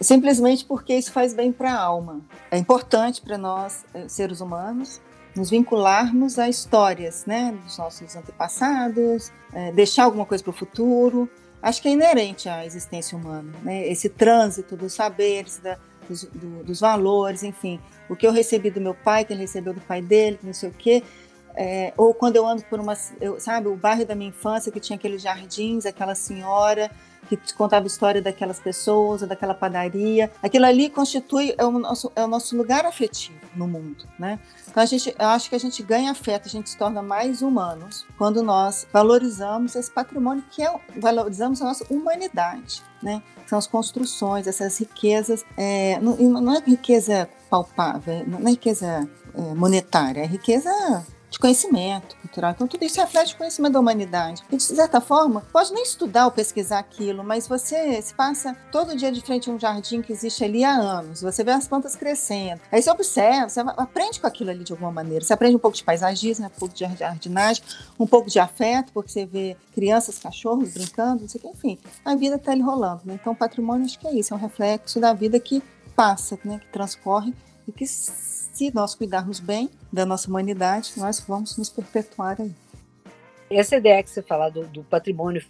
Simplesmente porque isso faz bem para a alma. É importante para nós, eh, seres humanos, nos vincularmos a histórias né, dos nossos antepassados, é, deixar alguma coisa para o futuro. Acho que é inerente à existência humana, né? esse trânsito dos saberes, da, dos, do, dos valores, enfim o que eu recebi do meu pai, que ele recebeu do pai dele, não sei o quê. É, ou quando eu ando por uma, eu, sabe, o bairro da minha infância que tinha aqueles jardins, aquela senhora que contava a história daquelas pessoas, daquela padaria. Aquilo ali constitui é o nosso, é o nosso lugar afetivo no mundo, né? Então a gente, eu acho que a gente ganha afeto, a gente se torna mais humanos quando nós valorizamos esse patrimônio que é valorizamos a nossa humanidade, né? São as construções, essas riquezas, é, não, não é riqueza palpável, não é riqueza é, monetária, é riqueza de conhecimento cultural. Então, tudo isso reflete o conhecimento da humanidade. E, de certa forma, pode nem estudar ou pesquisar aquilo, mas você se passa todo dia de frente a um jardim que existe ali há anos, você vê as plantas crescendo. Aí você observa, você aprende com aquilo ali de alguma maneira. Você aprende um pouco de paisagismo, um pouco de jardinagem, um pouco de afeto, porque você vê crianças, cachorros brincando, não sei o que, enfim. A vida está ali rolando. Né? Então, o patrimônio, acho que é isso, é um reflexo da vida que passa, né? que transcorre e que se nós cuidarmos bem da nossa humanidade, nós vamos nos perpetuar aí. Essa ideia que você fala do, do patrimônio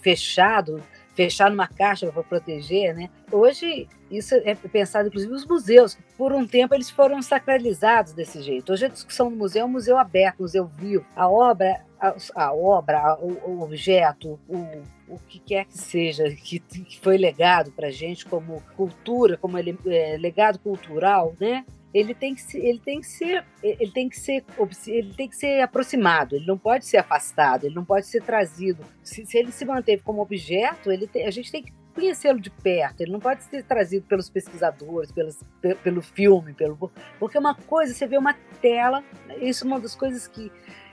fechado, fechar numa caixa para proteger, né? Hoje isso é pensado, inclusive, nos museus. Por um tempo eles foram sacralizados desse jeito. Hoje a discussão do museu é um museu aberto, um museu vivo. A obra, a, a obra, o, o objeto, o, o que quer que seja que, que foi legado para gente como cultura, como ele, é, legado cultural, né? Ele tem que ser, ele tem que ser, ele tem que ser, ele tem que ser aproximado, ele não pode ser afastado, ele não pode ser trazido. Se, se ele se manteve como objeto, ele tem, a gente tem que conhecê-lo de perto, ele não pode ser trazido pelos pesquisadores, pelos, pelo filme, pelo, porque uma coisa, você vê uma tela, isso é uma das coisas que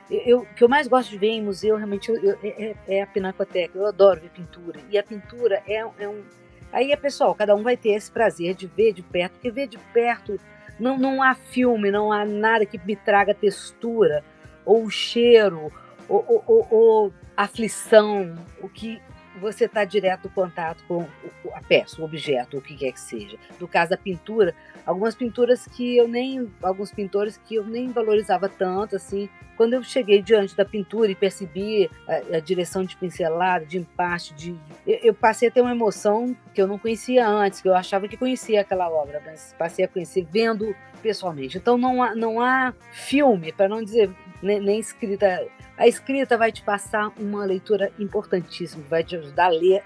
eu, que eu mais gosto de ver em museu, realmente, eu, eu, é, é, a pinacoteca, eu adoro ver pintura, e a pintura é, é um... Aí é pessoal, cada um vai ter esse prazer de ver de perto, porque ver de perto não, não há filme, não há nada que me traga textura, ou cheiro, ou, ou, ou, ou aflição, o que você está direto em contato com a peça, o objeto, o que quer que seja. No caso da pintura, algumas pinturas que eu nem, alguns pintores que eu nem valorizava tanto, assim, quando eu cheguei diante da pintura e percebi a, a direção de pincelada, de empate, de, eu, eu, passei a ter uma emoção que eu não conhecia antes, que eu achava que conhecia aquela obra, mas passei a conhecer vendo pessoalmente. Então não há, não há filme, para não dizer nem, nem escrita a escrita vai te passar uma leitura importantíssima, vai te ajudar a ler.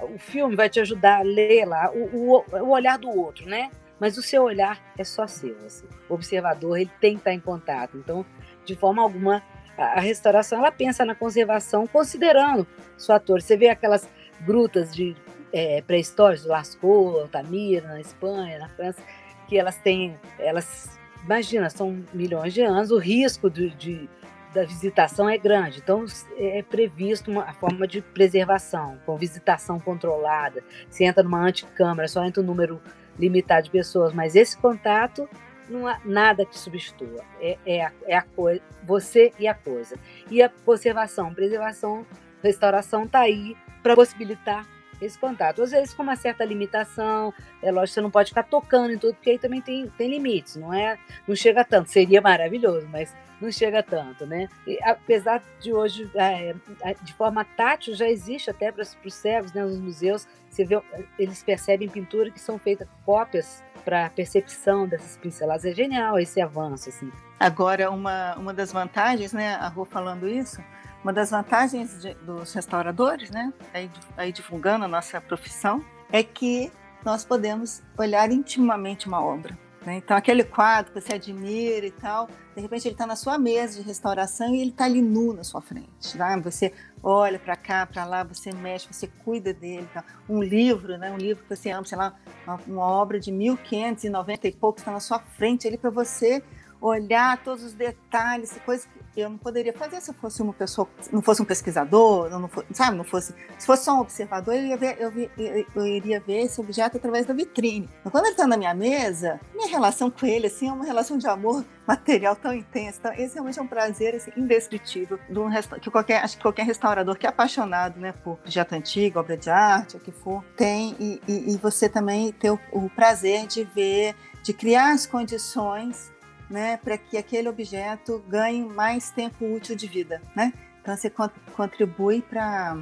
O filme vai te ajudar a ler lá o, o, o olhar do outro, né? Mas o seu olhar é só seu. Assim. O observador ele tem que estar em contato. Então, de forma alguma, a, restauração ela pensa na conservação considerando os fatores. Você vê aquelas grutas de é, pré-históricas, Lascaux, Altamira, na Espanha, na França, que elas têm, elas, imagina, são milhões de anos, o risco de, de da visitação é grande, então é previsto uma forma de preservação, com visitação controlada. Se entra numa anticâmara, só entra um número limitado de pessoas, mas esse contato não há nada que substitua. É, é, a, é a coisa, você e a coisa. E a conservação, preservação, restauração está aí para possibilitar esse contato. Às vezes com uma certa limitação, é lógico você não pode ficar tocando em tudo, porque aí também tem, tem limites, não é? Não chega tanto, seria maravilhoso, mas não chega tanto, né? E, apesar de hoje, é, é de forma tátil, já existe até para os cegos, né, nos museus, você vê, eles percebem pintura que são feitas cópias para percepção dessas pinceladas. É genial esse avanço, assim. Agora, uma, uma das vantagens, né, a Rô falando isso, uma das vantagens de, dos restauradores, né, aí, aí divulgando a nossa profissão, é que nós podemos olhar intimamente uma obra. Né? Então, aquele quadro que você admira e tal, de repente ele está na sua mesa de restauração e ele está ali nu na sua frente. Tá? Você olha para cá, para lá, você mexe, você cuida dele. Tá? Um livro, né? um livro que você ama, sei lá, uma, uma obra de 1590 e pouco está na sua frente ali para você olhar todos os detalhes, coisas eu não poderia fazer se eu fosse uma pessoa, não fosse um pesquisador, não, fosse, sabe, não fosse, se fosse só um observador, eu, ver, eu, eu, eu iria ver esse objeto através da vitrine. Então, quando ele está na minha mesa, minha relação com ele assim é uma relação de amor material tão intensa. Então, esse realmente é um prazer assim, indescritível de um que qualquer, acho que qualquer restaurador que é apaixonado, né, por objeto antigo, obra de arte, o que for, tem e, e, e você também ter o, o prazer de ver, de criar as condições né, para que aquele objeto ganhe mais tempo útil de vida, né? Então você contribui para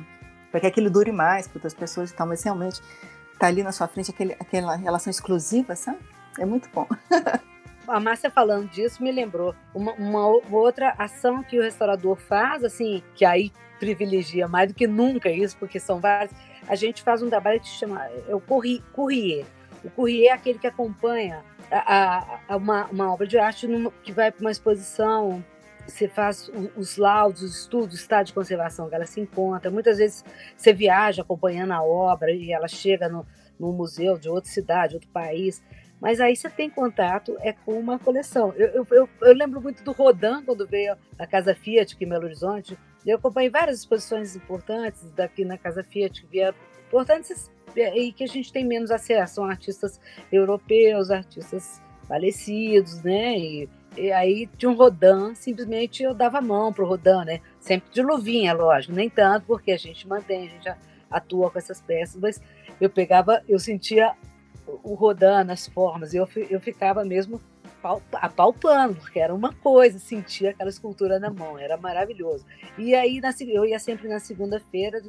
para que aquilo dure mais para outras pessoas e tal, mas realmente tá ali na sua frente aquele, aquela relação exclusiva, sabe? É muito bom. a Márcia falando disso me lembrou uma, uma, outra ação que o restaurador faz, assim, que aí privilegia mais do que nunca isso, porque são várias. A gente faz um trabalho que se chama é o courrier. O courrier é aquele que acompanha a, a uma, uma, obra de arte numa, que vai para uma exposição, você faz os laudos, os estudos, o estado de conservação que ela se encontra. Muitas vezes você viaja acompanhando a obra e ela chega no, no museu de outra cidade, outro país. Mas aí você tem contato é com uma coleção. Eu, eu, eu, lembro muito do Rodin, quando veio à Casa Fiat aqui em Belo Horizonte. Eu acompanhei várias exposições importantes daqui na Casa Fiat que vieram, importantes e que a gente tem menos acesso. São artistas europeus, artistas falecidos, né? E, e aí tinha um Rodin, simplesmente eu dava a mão pro Rodin, né? Sempre de luvinha, lógico, nem tanto, porque a gente mantém, a gente atua com essas peças, mas eu pegava, eu sentia o Rodin nas formas, eu, eu ficava mesmo apalpando, porque era uma coisa, sentia aquela escultura na mão, era maravilhoso. E aí na, eu ia sempre na segunda-feira,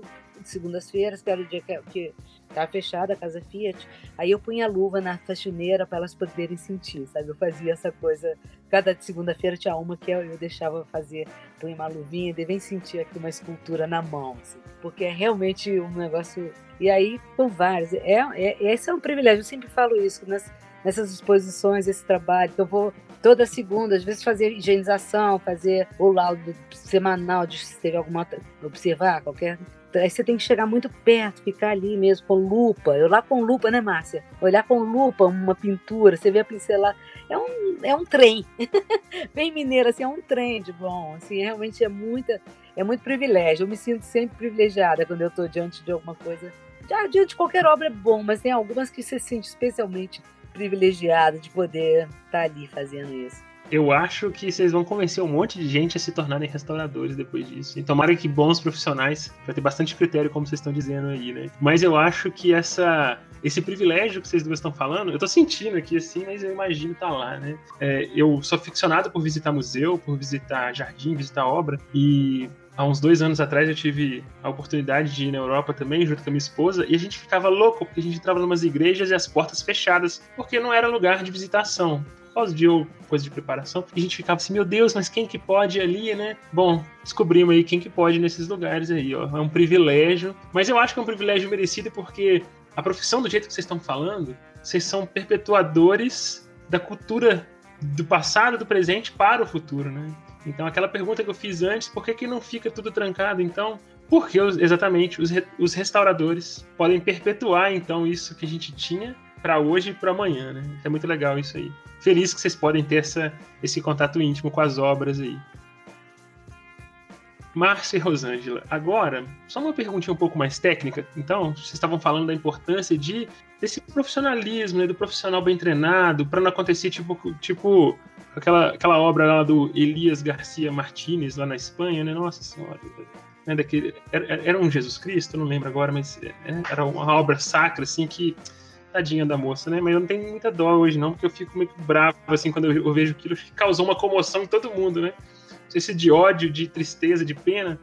segundas-feiras, que era o dia que, que estava fechada a casa Fiat, aí eu punha a luva na faxineira para elas poderem sentir, sabe? Eu fazia essa coisa, cada segunda-feira tinha uma que eu, eu deixava fazer, punha uma luvinha, devem sentir aqui uma escultura na mão, assim, porque é realmente um negócio. E aí, com vários. É, é, esse é um privilégio, eu sempre falo isso, nas, nessas exposições, esse trabalho, que eu vou toda segunda, às vezes fazer higienização, fazer o laudo semanal de se teve alguma observar qualquer Aí você tem que chegar muito perto, ficar ali mesmo com lupa. Eu lá com lupa, né, Márcia? Olhar com lupa uma pintura, você vê a pincelar. É um, é um trem. Bem mineiro, assim, é um trem de bom. Assim, realmente é muita, é muito privilégio. Eu me sinto sempre privilegiada quando eu estou diante de alguma coisa. Diante de qualquer obra é bom, mas tem algumas que você se sente especialmente privilegiada de poder estar tá ali fazendo isso. eu acho que vocês vão convencer um monte de gente a se tornarem restauradores depois disso. E tomara que bons profissionais, vai ter bastante critério, como vocês estão dizendo aí, né? Mas eu acho que essa esse privilégio que vocês duas estão falando, eu tô sentindo aqui assim, mas eu imagino tá lá, né? É, eu sou ficcionado por visitar museu, por visitar jardim, visitar obra, e há uns dois anos atrás eu tive a oportunidade de ir na Europa também, junto com a minha esposa, e a gente ficava louco, porque a gente entrava em umas igrejas e as portas fechadas, porque não era lugar de visitação causa de coisa de preparação. E a gente ficava assim, meu Deus, mas quem que pode ali, né? Bom, descobrimos aí quem que pode nesses lugares aí, ó. É um privilégio, mas eu acho que é um privilégio merecido porque a profissão do jeito que vocês estão falando, vocês são perpetuadores da cultura do passado, do presente para o futuro, né? Então, aquela pergunta que eu fiz antes, por que, que não fica tudo trancado? Então, porque exatamente os, os restauradores podem perpetuar então isso que a gente tinha para hoje e para amanhã, né? É muito legal isso aí. Feliz que vocês podem ter essa, esse contato íntimo com as obras aí. Márcia e Rosângela, agora, só uma perguntinha um pouco mais técnica. Então, vocês estavam falando da importância de desse profissionalismo, né, do profissional bem treinado, para não acontecer tipo, tipo aquela, aquela obra lá do Elias Garcia Martinez, lá na Espanha, né? Nossa Senhora. Né, daquele, era, era um Jesus Cristo, não lembro agora, mas é, era uma obra sacra, assim, que tadinha da moça, né? Mas eu não tenho muita dó hoje, não, porque eu fico meio bravo, assim, quando eu, vejo aquilo, causou uma comoção em todo mundo, né? Não sei se de ódio, de tristeza, de pena.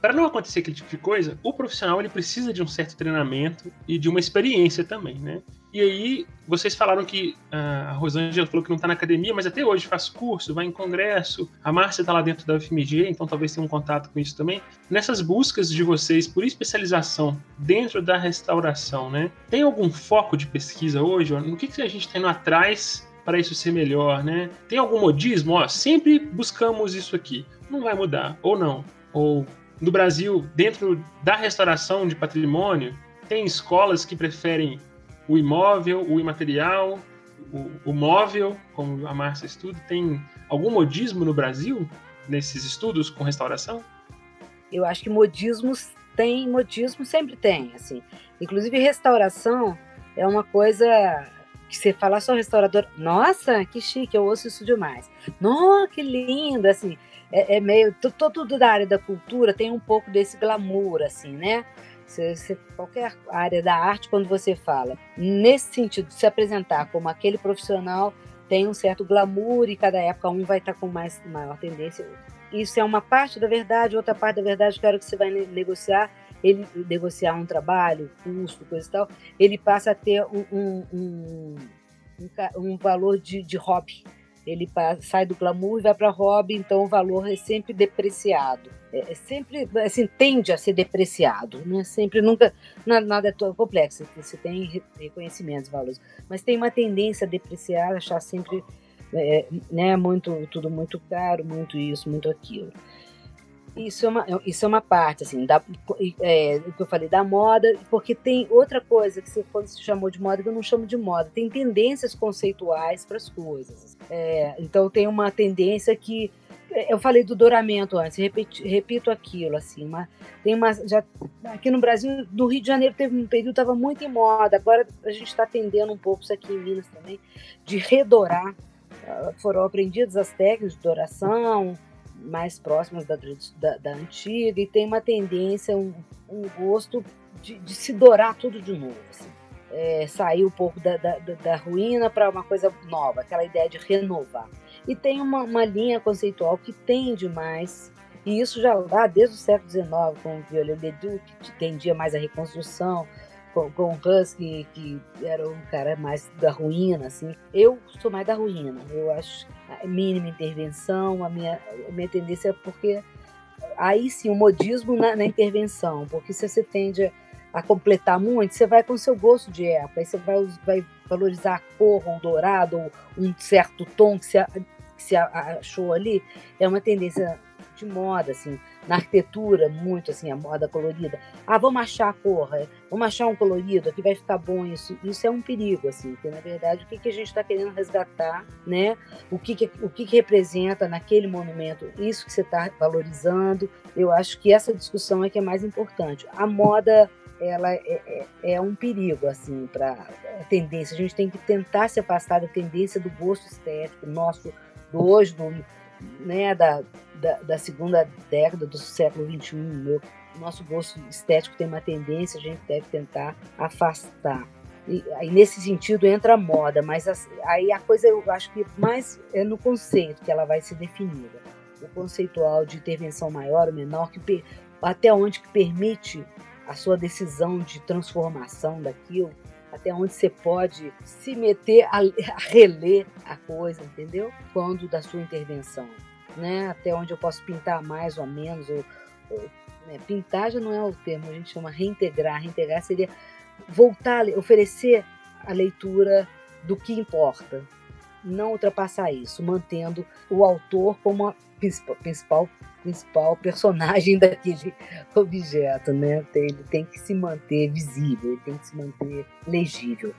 Para não acontecer aquele tipo de coisa, o profissional ele precisa de um certo treinamento e de uma experiência também, né? E aí, vocês falaram que ah, a Rosângela falou que não está na academia, mas até hoje faz curso, vai em congresso. A Márcia está lá dentro da UFMG, então talvez tenha um contato com isso também. Nessas buscas de vocês por especialização dentro da restauração, né? Tem algum foco de pesquisa hoje? No que, que a gente está indo atrás para isso ser melhor, né? Tem algum modismo? Ó, sempre buscamos isso aqui. Não vai mudar, ou não. Ou no Brasil, dentro da restauração de patrimônio, tem escolas que preferem o imóvel, o imaterial, o, o móvel, como a Márcia estuda, tem algum modismo no Brasil nesses estudos com restauração? Eu acho que modismos tem, modismo sempre tem, assim. Inclusive restauração é uma coisa que você fala só restaurador, nossa, que chique, eu ouço isso demais. Nossa, que lindo, assim, é, é meio, todo da área da cultura tem um pouco desse glamour, assim, né? Você, você, qualquer área da arte, quando você fala nesse sentido se apresentar como aquele profissional, tem um certo glamour e cada época um vai estar com mais maior tendência. Isso é uma parte da verdade, outra parte da verdade, hora que você vai negociar, ele negociar um trabalho, custo, coisa e tal, ele passa a ter um, um, um, um valor de, de hobby ele sai do glamour e vai para hobby, então o valor é sempre depreciado. É, é sempre, assim, tende a ser depreciado, né? Sempre, nunca, nada é tão complexo, você tem reconhecimentos, valores, mas tem uma tendência a depreciar, achar sempre, é, né, muito, tudo muito caro, muito isso, muito aquilo. Isso é uma, isso é uma parte, assim, da, é, que eu falei da moda, porque tem outra coisa que você, quando se chamou de moda, que eu não chamo de moda, tem tendências conceituais para as coisas. É, então tem uma tendência que é, eu falei do douramento antes, repito, aquilo, assim, uma, tem uma, já, aqui no Brasil, no Rio de Janeiro teve um período estava muito em moda, agora a gente está atendendo um pouco isso aqui em Minas também, de redorar, ah, foram aprendidas as técnicas de doração, mais próximas da, da, da antiga e tem uma tendência, um, um gosto de, de, se dourar tudo de novo. Assim. É, sair um pouco da, da, da ruína para uma coisa nova, aquela ideia de renovar. E tem uma, uma linha conceitual que tende mais, e isso já lá desde o século XIX, com o Viollet Ledoux, que tendia mais à reconstrução, com, com o Husky, que era um cara mais da ruína, assim. Eu sou mais da ruína. Eu acho a mínima intervenção, a minha, a minha tendência é porque aí sim o modismo na, na, intervenção, porque se você tende a completar muito, você vai com o seu gosto de época, aí você vai, vai valorizar a cor, um dourado, ou um certo tom que você, que você achou ali, é uma tendência de moda, assim na arquitetura, muito assim, a moda colorida. Ah, vamos achar a cor, é, vamos achar um colorido, aqui vai ficar bom isso. Isso é um perigo, assim, porque na verdade o que, que a gente está querendo resgatar, né? O que, que o que, que representa naquele monumento, isso que você está valorizando. Eu acho que essa discussão é que é mais importante. A moda ela é, é, é, um perigo assim para a tendência. A gente tem que tentar se afastar da tendência do gosto estético nosso hoje, do, né, da, da, da, segunda década do século XXI. Meu, nosso gosto estético tem uma tendência, a gente deve tentar afastar. E, aí, nesse sentido, entra a moda, mas as, aí a coisa eu acho que mais é no conceito que ela vai ser definida. O conceitual de intervenção maior ou menor, que, até onde que permite a sua decisão de transformação daquilo, até onde você pode se meter a, a reler a coisa, entendeu? Quando da sua intervenção, né? Até onde eu posso pintar mais ou menos, ou, ou né? pintar já não é o termo, a gente chama reintegrar. Reintegrar seria voltar, oferecer a leitura do que importa, não ultrapassar isso, mantendo o autor como a principal, principal, principal personagem daquele objeto, né? Ele tem que se manter visível, ele tem que se manter legível.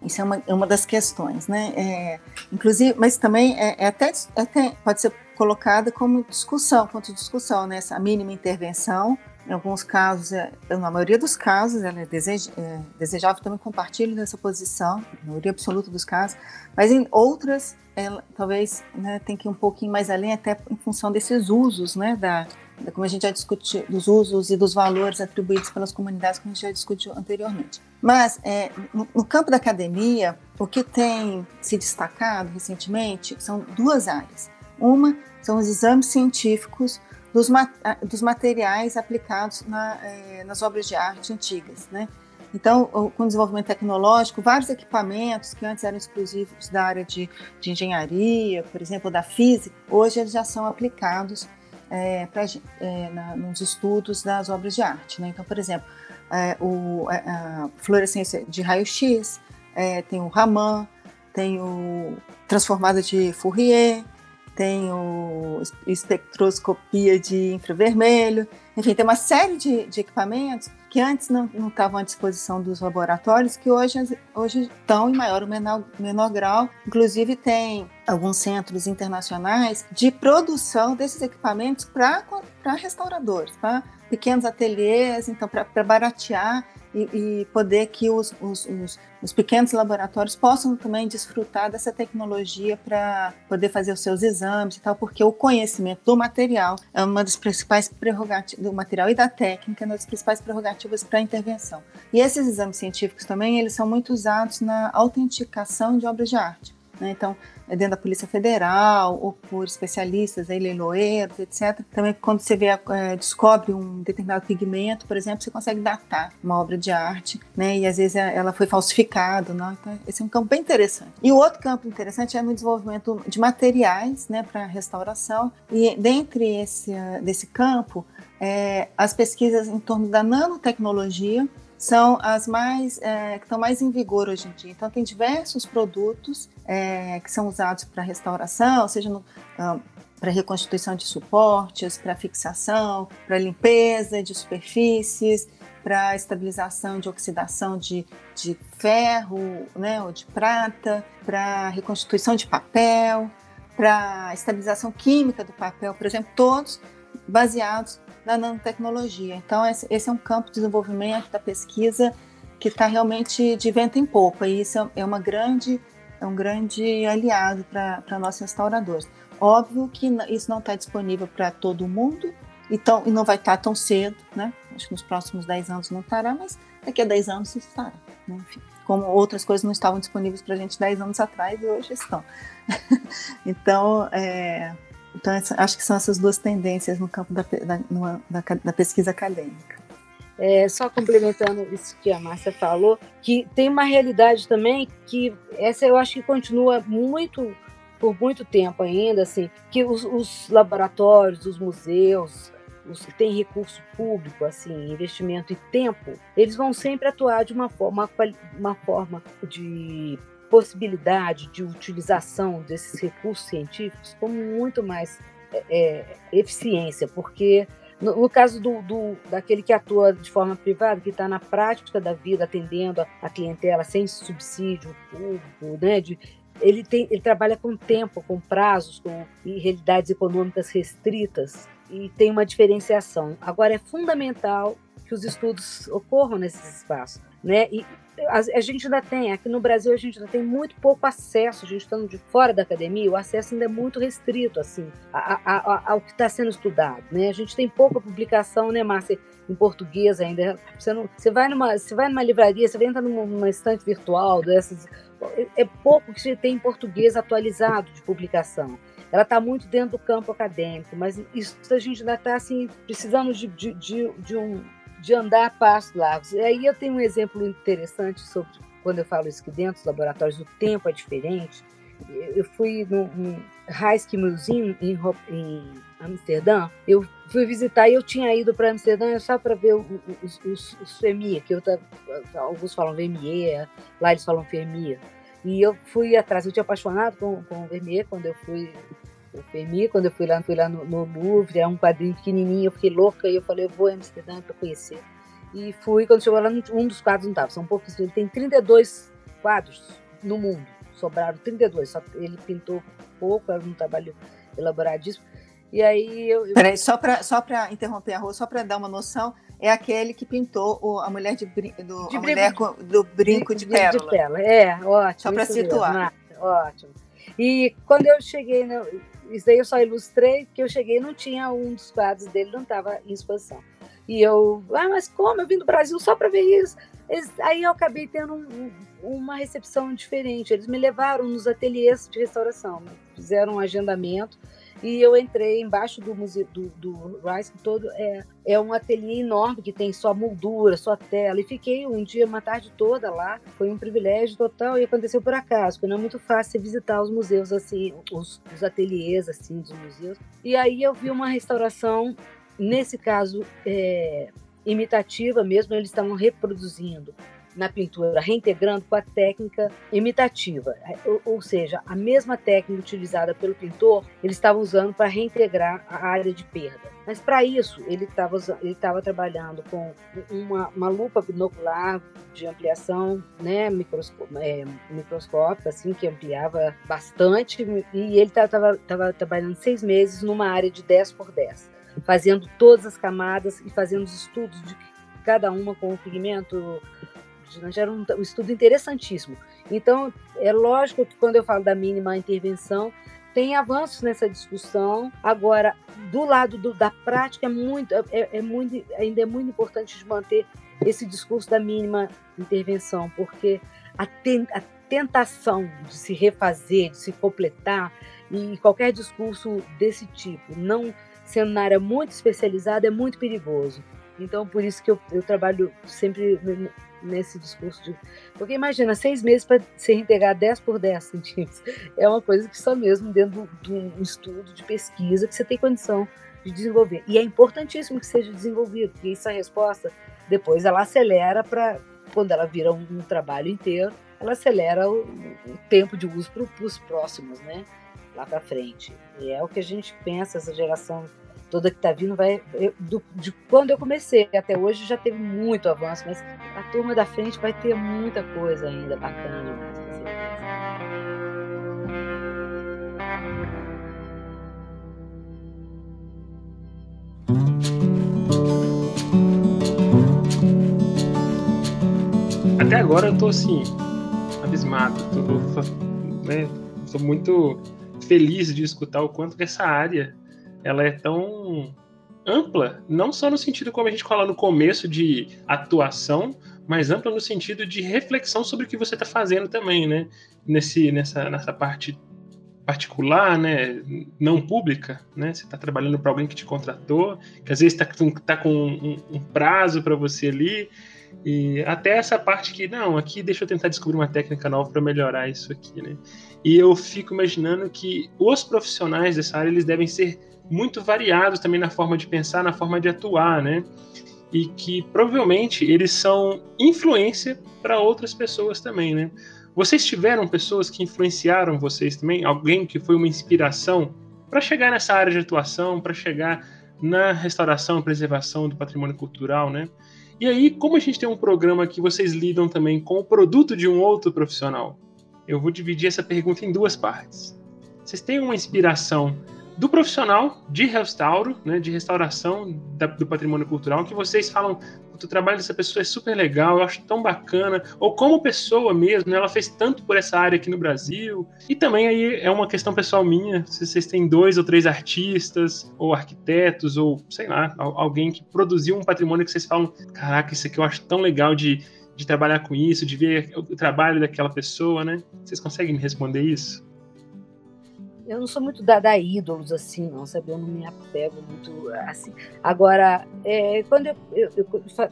Isso é uma, é uma das questões, né? É, inclusive, mas também é, é até, até pode ser colocada como discussão, ponto de discussão, né? Essa mínima intervenção em alguns casos, é, na maioria dos casos, ela é, é desejável também compartilhe dessa posição, na maioria absoluta dos casos, mas em outras, ela, talvez né, tem que ir um pouquinho mais além, até em função desses usos, né, da, da, como a gente já discutiu, dos usos e dos valores atribuídos pelas comunidades, como a gente já discutiu anteriormente. Mas, é, no, no campo da academia, o que tem se destacado recentemente são duas áreas. Uma são os exames científicos dos, dos materiais aplicados na, é, nas obras de arte antigas, né? Então, com o desenvolvimento tecnológico, vários equipamentos que antes eram exclusivos da área de, de engenharia, por exemplo, da física, hoje eles já são aplicados é, pra, é, na, nos estudos das obras de arte. Né? Então, por exemplo, é, o, a fluorescência de raio-x, é, tem o Raman, tem o transformada de Fourier, tem o espectroscopia de infravermelho, enfim, tem uma série de, de equipamentos que antes não, estavam à disposição dos laboratórios, que hoje, hoje estão em maior ou menor, menor grau. Inclusive, tem alguns centros internacionais de produção desses equipamentos para restauradores, para pequenos ateliês, então, para baratear e, e poder que os, os, os, os, pequenos laboratórios possam também desfrutar dessa tecnologia para poder fazer os seus exames e tal, porque o conhecimento do material é uma das principais prerrogativas, do material e da técnica, é uma das principais prerrogativas para a intervenção. E esses exames científicos também, eles são muito usados na autenticação de obras de arte. Né? Então, é dentro da Polícia Federal ou por especialistas, aí, leiloeiros, etc. Também, quando você vê, é, descobre um determinado pigmento, por exemplo, você consegue datar uma obra de arte, né? E às vezes é, ela foi falsificada, não? Então, esse é um campo bem interessante. E o outro campo interessante é no desenvolvimento de materiais, né, para restauração. E dentre esse desse campo, é, as pesquisas em torno da nanotecnologia são as mais é, que estão mais em vigor hoje em dia. Então tem diversos produtos é, que são usados para restauração, seja no, ah, para reconstituição de suportes, para fixação, para limpeza de superfícies, para estabilização de oxidação de, de ferro, né, ou de prata, para reconstituição de papel, para estabilização química do papel, por exemplo, todos baseados na nanotecnologia. Então, esse é um campo de desenvolvimento da pesquisa que está realmente de vento em popa, e isso é uma grande, é um grande aliado para nós restauradores. Óbvio que isso não está disponível para todo mundo, então, e não vai estar tá tão cedo, né? Acho que nos próximos 10 anos não estará, mas daqui a 10 anos estará. Né? Enfim, como outras coisas não estavam disponíveis para a gente 10 anos atrás e hoje estão. então, é, então, acho que são essas duas tendências no campo da, da, da, da pesquisa acadêmica. É, só complementando isso que a Márcia falou, que tem uma realidade também que essa eu acho que continua muito por muito tempo ainda, assim, que os, os laboratórios, os museus, os que têm recurso público, assim, investimento e tempo, eles vão sempre atuar de uma forma, uma forma de possibilidade de utilização desses recursos científicos com muito mais é, é, eficiência, porque no, no caso do, do, daquele que atua de forma privada, que está na prática da vida, atendendo a, a, clientela sem subsídio público, né, de, ele, tem, ele trabalha com tempo, com prazos, com realidades econômicas restritas. e tem uma diferenciação. Agora, é fundamental que os estudos ocorram nesses espaços. Né? E a, a, gente ainda tem, aqui no Brasil, a gente ainda tem muito pouco acesso, a gente estando de fora da academia, o acesso ainda é muito restrito, assim, a, a, ao que está sendo estudado, né? A gente tem pouca publicação, né, Márcia, em português ainda. Você, não, você, vai, numa, você vai numa livraria, você entra numa, numa estante virtual dessas, é, pouco que você tem em português atualizado de publicação ela está muito dentro do campo acadêmico, mas isso a gente ainda está assim, precisando de, de, de, de, um, de andar a passos largos. E aí eu tenho um exemplo interessante sobre quando eu falo isso que dentro dos laboratórios o tempo é diferente. Eu fui no, no Rijksmuseum Museum em, em Amsterdã, eu fui visitar e eu tinha ido para Amsterdã só para ver os, os, que eu, alguns falam Vermier, lá eles falam FEMIA. E eu fui atrás, eu tinha apaixonado com, com o Vermeer quando eu fui o Vermeer, quando eu fui lá, fui lá no, no Louvre, é um quadrinho pequenininho, eu fiquei louca e eu falei, eu vou a Amsterdã para conhecer. E fui, quando chegou lá, um dos quadros não estava, são poucos, ele tem 32 quadros no mundo, sobraram 32, só ele pintou pouco, era um trabalho elaboradíssimo. E aí eu. Peraí, só para só interromper a rua, só para dar uma noção, é aquele que pintou o, a mulher de, do, de a mulher do brinco de, de, pérola. De pérola. É, ótimo. Só para situar. Mesmo, ótimo. E quando eu cheguei, no, isso daí eu só ilustrei, que eu cheguei não tinha um dos quadros dele, não estava em exposição. E eu, ah, mas como? Eu vim do Brasil só para ver isso. Eles, aí eu acabei tendo um, uma recepção diferente. Eles me levaram nos ateliês de restauração, fizeram um agendamento e eu entrei embaixo do museu do, do Rice, que todo é, é um ateliê enorme que tem só moldura, só tela. E fiquei um dia, uma tarde toda lá. Foi um privilégio total e aconteceu por acaso, porque não é muito fácil visitar os museus assim, os, os ateliês assim dos museus. E aí eu vi uma restauração, nesse caso é, imitativa mesmo, eles estavam reproduzindo na pintura, reintegrando com a técnica imitativa, ou, seja, a mesma técnica utilizada pelo pintor, ele estava usando para reintegrar a área de perda. Mas para isso, ele estava ele estava trabalhando com uma, uma, lupa binocular de ampliação, né, microscópio, é, microscópica, assim, que ampliava bastante, e ele estava trabalhando seis meses numa área de 10 por 10, fazendo todas as camadas e fazendo os estudos de cada uma com o pigmento né? Era um, um estudo interessantíssimo. Então, é lógico que quando eu falo da mínima intervenção, tem avanços nessa discussão. Agora, do lado do, da prática, é muito, é, é, muito, ainda é muito importante manter esse discurso da mínima intervenção, porque a, ten, a tentação de se refazer, de se completar, e qualquer discurso desse tipo, não sendo na área muito especializada, é muito perigoso. Então, por isso que eu, eu trabalho sempre nesse discurso de. Porque imagina, seis meses para se reintegrar 10 por 10 centímetros. É uma coisa que só mesmo dentro de um estudo de pesquisa que você tem condição de desenvolver. E é importantíssimo que seja desenvolvido, porque essa resposta, depois ela acelera para. Quando ela vira um, um, trabalho inteiro, ela acelera o, o tempo de uso para os próximos, né? Lá para frente. E é o que a gente pensa, essa geração toda que está vindo vai. Eu, do, de quando eu comecei até hoje já teve muito avanço, mas a turma da frente vai ter muita coisa ainda bacana. Até agora eu tô assim, abismado. Tô, né, tô muito feliz de escutar o quanto que essa área ela é tão ampla, não só no sentido como a gente fala no começo de atuação, mas ampla no sentido de reflexão sobre o que você está fazendo também, né? Nesse, nessa, nessa parte particular, né? Não pública, né? Você está trabalhando para alguém que te contratou, que às vezes está tá com um, um prazo para você ali, e até essa parte que, não, aqui deixa eu tentar descobrir uma técnica nova para melhorar isso aqui, né? E eu fico imaginando que os profissionais dessa área, eles devem ser muito variados também na forma de pensar, na forma de atuar, né? E que provavelmente eles são influência para outras pessoas também, né? Vocês tiveram pessoas que influenciaram vocês também? Alguém que foi uma inspiração para chegar nessa área de atuação, para chegar na restauração preservação do patrimônio cultural, né? E aí, como a gente tem um programa que vocês lidam também com o produto de um outro profissional, eu vou dividir essa pergunta em duas partes. Vocês têm uma inspiração do profissional de restauro, né, de restauração da, do patrimônio cultural, que vocês falam o trabalho dessa pessoa é super legal, eu acho tão bacana, ou como pessoa mesmo, né, ela fez tanto por essa área aqui no Brasil. E também aí é uma questão pessoal minha, se vocês têm dois ou três artistas, ou arquitetos, ou sei lá, alguém que produziu um patrimônio que vocês falam, caraca, isso aqui eu acho tão legal de, de trabalhar com isso, de ver o trabalho daquela pessoa, né? Vocês conseguem me responder isso? Eu não sou muito dada a ídolos assim, não, sabe? Eu não me apego muito assim. Agora, é, quando eu, eu, eu,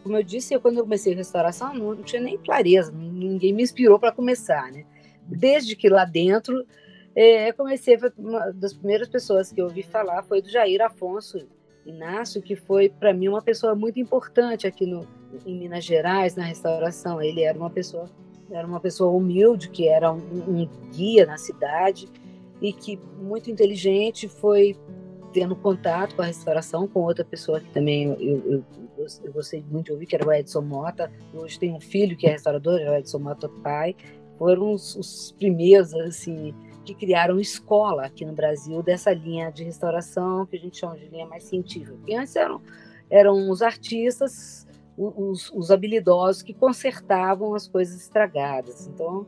como eu disse, eu, quando eu comecei a restauração, não, não tinha nem clareza, ninguém me inspirou para começar, né? Desde que lá dentro, é, comecei, uma das primeiras pessoas que eu ouvi falar foi do Jair Afonso Inácio, que foi para mim uma pessoa muito importante aqui no, em Minas Gerais, na restauração. Ele era uma pessoa, era uma pessoa humilde, que era um, um guia na cidade e que muito inteligente foi tendo contato com a restauração com outra pessoa que também eu, eu, eu, gostei muito de ouvir, que era o Edson Mota. Hoje tem um filho que é restaurador, é o Edson Mota pai. Foram os, os primeiros assim que criaram escola aqui no Brasil dessa linha de restauração que a gente chama de linha mais científica. E antes eram, eram os artistas, os, os habilidosos que consertavam as coisas estragadas. Então,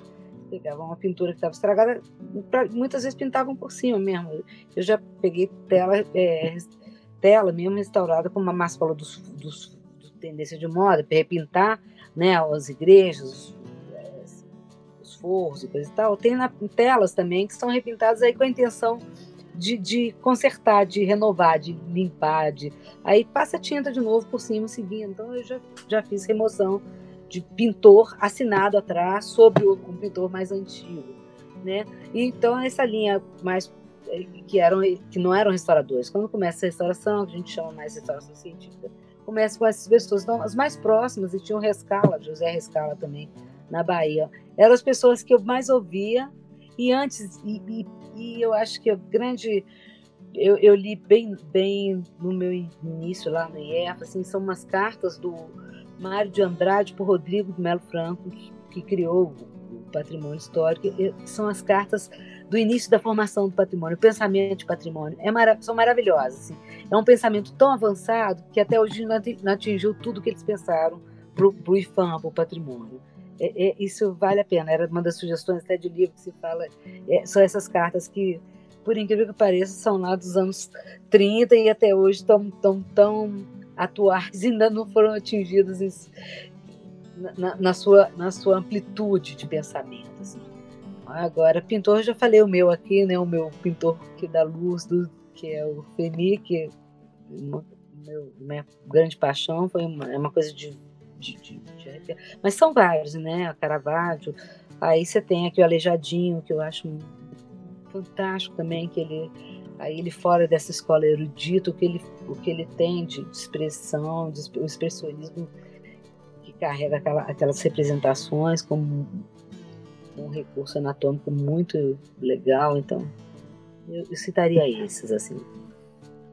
pegavam uma pintura que estava estragada, pra, muitas vezes pintavam por cima mesmo. Eu já peguei tela, é, tela mesmo restaurada com uma máscara dos, dos, tendência de moda, para repintar né, as igrejas, os, os forros e coisa e tal. Tem na, telas também que são repintadas aí com a intenção de, de, consertar, de renovar, de limpar, de aí passa tinta de novo por cima seguindo. Então eu já, já fiz remoção de pintor assinado atrás sobre o, um pintor mais antigo, né? Então essa linha mais eh, que eram que não eram restauradores. Quando começa a restauração, que a gente chama mais restauração científica, começa com essas pessoas. Então as mais próximas e tinha o Rescala, José Rescala também na Bahia. Eram as pessoas que eu mais ouvia e antes e, e, e eu acho que o grande eu, eu, li bem bem no meu início lá no IEF, assim, são umas cartas do Mário de Andrade por Rodrigo de Melo Franco, que, criou o patrimônio histórico, são as cartas do início da formação do patrimônio, o pensamento de patrimônio. É mara são maravilhosas. Assim. É um pensamento tão avançado que até hoje não atingiu tudo que eles pensaram para o IFAM, para o patrimônio. É, é, isso vale a pena. Era uma das sugestões até de livro que se fala. É, são essas cartas que, por incrível que pareça, são lá dos anos 30 e até hoje estão tão, tão atuais ainda não foram atingidos em, na, na, sua, na sua amplitude de pensamento. Assim. Agora, pintor, já falei o meu aqui, né? O meu pintor que dá luz, do, que é o Femi, que é uma, meu, minha grande paixão, foi uma, é uma coisa de, de, de, de, Mas são vários, né? A Caravaggio. Aí você tem aqui o Aleijadinho, que eu acho fantástico também, que ele aí ele fora dessa escola erudita, o que ele, o que ele tem de, expressão, de, o expressionismo que carrega aquela, aquelas representações como um recurso anatômico muito legal, então eu, eu citaria esses assim.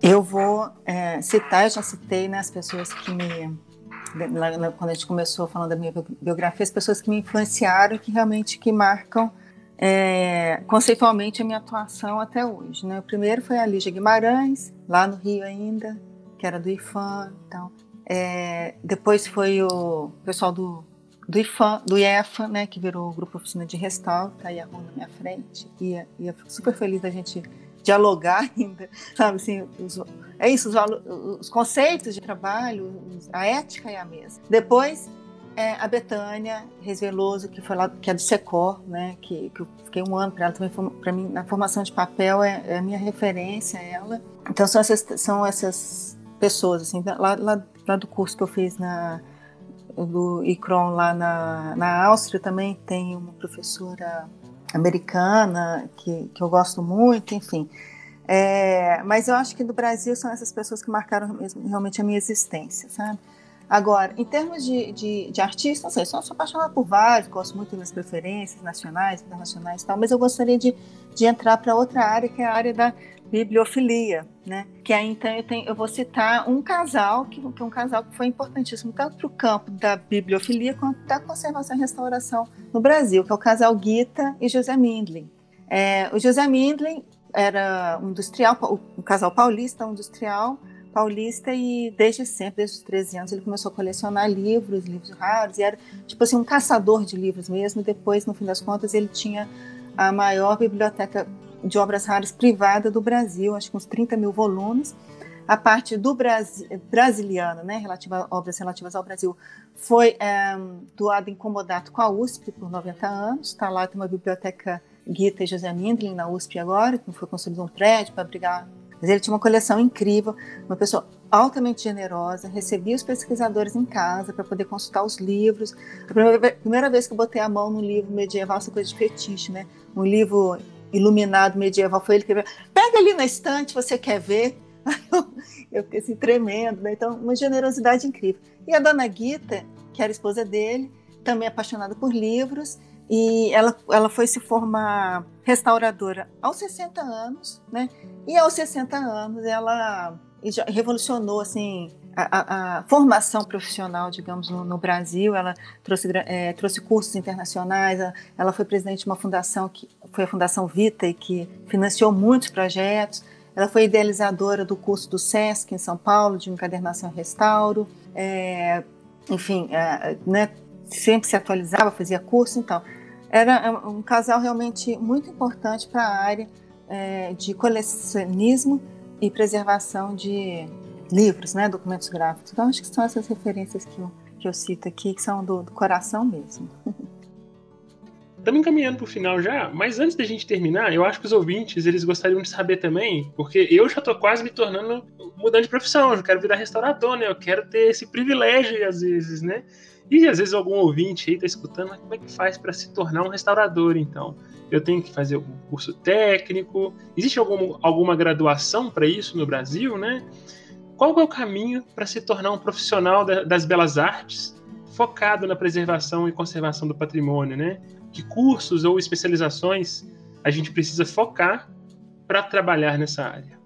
Eu vou é, citar, eu já citei né, as pessoas que me quando a gente começou falando da minha biografia, as pessoas que me influenciaram, que realmente que marcam é, conceitualmente a minha atuação até hoje. Né? O primeiro foi a Lígia Guimarães, lá no Rio ainda, que era do IFAM. Então, é, depois foi o pessoal do, do IFAM, do IEFA, né, que virou o Grupo Oficina de Restauro, tá aí a rua na minha frente. E, e eu fico super feliz da gente dialogar ainda, sabe assim, os, é isso, os, os, conceitos de trabalho, a ética é a mesma. Depois é, a Betânia Reis Veloso, que foi lá, que é do Secor, né? Que, que eu fiquei um ano para ela também, para mim na formação de papel é, é, a minha referência, ela. Então são essas são essas pessoas assim, lá, lá, lá do curso que eu fiz na do ICRON lá na, na Áustria também tem uma professora americana que, que eu gosto muito, enfim. É, mas eu acho que do Brasil são essas pessoas que marcaram mesmo, realmente a minha existência, sabe? Agora, em termos de, de, de artista, não sei, sou, sou apaixonada por vários, gosto muito das preferências nacionais, internacionais e tal, mas eu gostaria de, de entrar para outra área, que é a área da bibliofilia, né? Que aí então eu, tenho, eu vou citar um casal, que, que é um casal que foi importantíssimo tanto para o campo da bibliofilia quanto da conservação e restauração no Brasil, que é o casal Guita e José Mindlin. É, o José Mindlin era um industrial, um casal paulista, um industrial paulista e desde sempre, desde os 13 anos, ele começou a colecionar livros, livros raros, e era tipo assim um caçador de livros mesmo. Depois, no fim das contas, ele tinha a maior biblioteca de obras raras privada do Brasil, acho que uns 30 mil volumes. A parte do Brasil, brasiliana, né, relativa a obras relativas ao Brasil, foi é, doada em comodato com a USP por 90 anos. Está lá, tem uma biblioteca Gita e José Mindlin na USP agora, que foi construído um prédio para abrigar. Mas ele tinha uma coleção incrível, uma pessoa altamente generosa, recebia os pesquisadores em casa para poder consultar os livros. A primeira, vez que eu botei a mão no livro medieval, essa coisa de fetiche, né? Um livro iluminado medieval, foi ele que pega ali na estante, você quer ver? eu fiquei assim, tremendo, né? Então, uma generosidade incrível. E a dona Guita, que era esposa dele, também apaixonada por livros, e ela, ela foi se formar restauradora aos 60 anos, né? E aos 60 anos ela revolucionou assim a, a, a formação profissional, digamos, no, no Brasil. Ela trouxe, é, trouxe cursos internacionais. Ela, foi presidente de uma fundação que foi a Fundação Vita e que financiou muitos projetos. Ela foi idealizadora do curso do SESC em São Paulo de encadernação e restauro. É, enfim, é, né, sempre se atualizava, fazia curso, então era um casal realmente muito importante para a área é, de colecionismo e preservação de livros, né, documentos gráficos. Então acho que são essas referências que eu, que eu cito aqui, que são do, do coração mesmo. Estamos encaminhando para o final já, mas antes da gente terminar, eu acho que os ouvintes eles gostariam de saber também, porque eu já estou quase me tornando mudando de profissão, eu quero virar restaurador, né? Eu quero ter esse privilégio às vezes, né? E às vezes algum ouvinte aí está escutando, mas como é que faz para se tornar um restaurador, então? Eu tenho que fazer algum curso técnico? Existe algum, alguma graduação para isso no Brasil, né? Qual é o caminho para se tornar um profissional da, das belas artes focado na preservação e conservação do patrimônio, né? Que cursos ou especializações a gente precisa focar para trabalhar nessa área?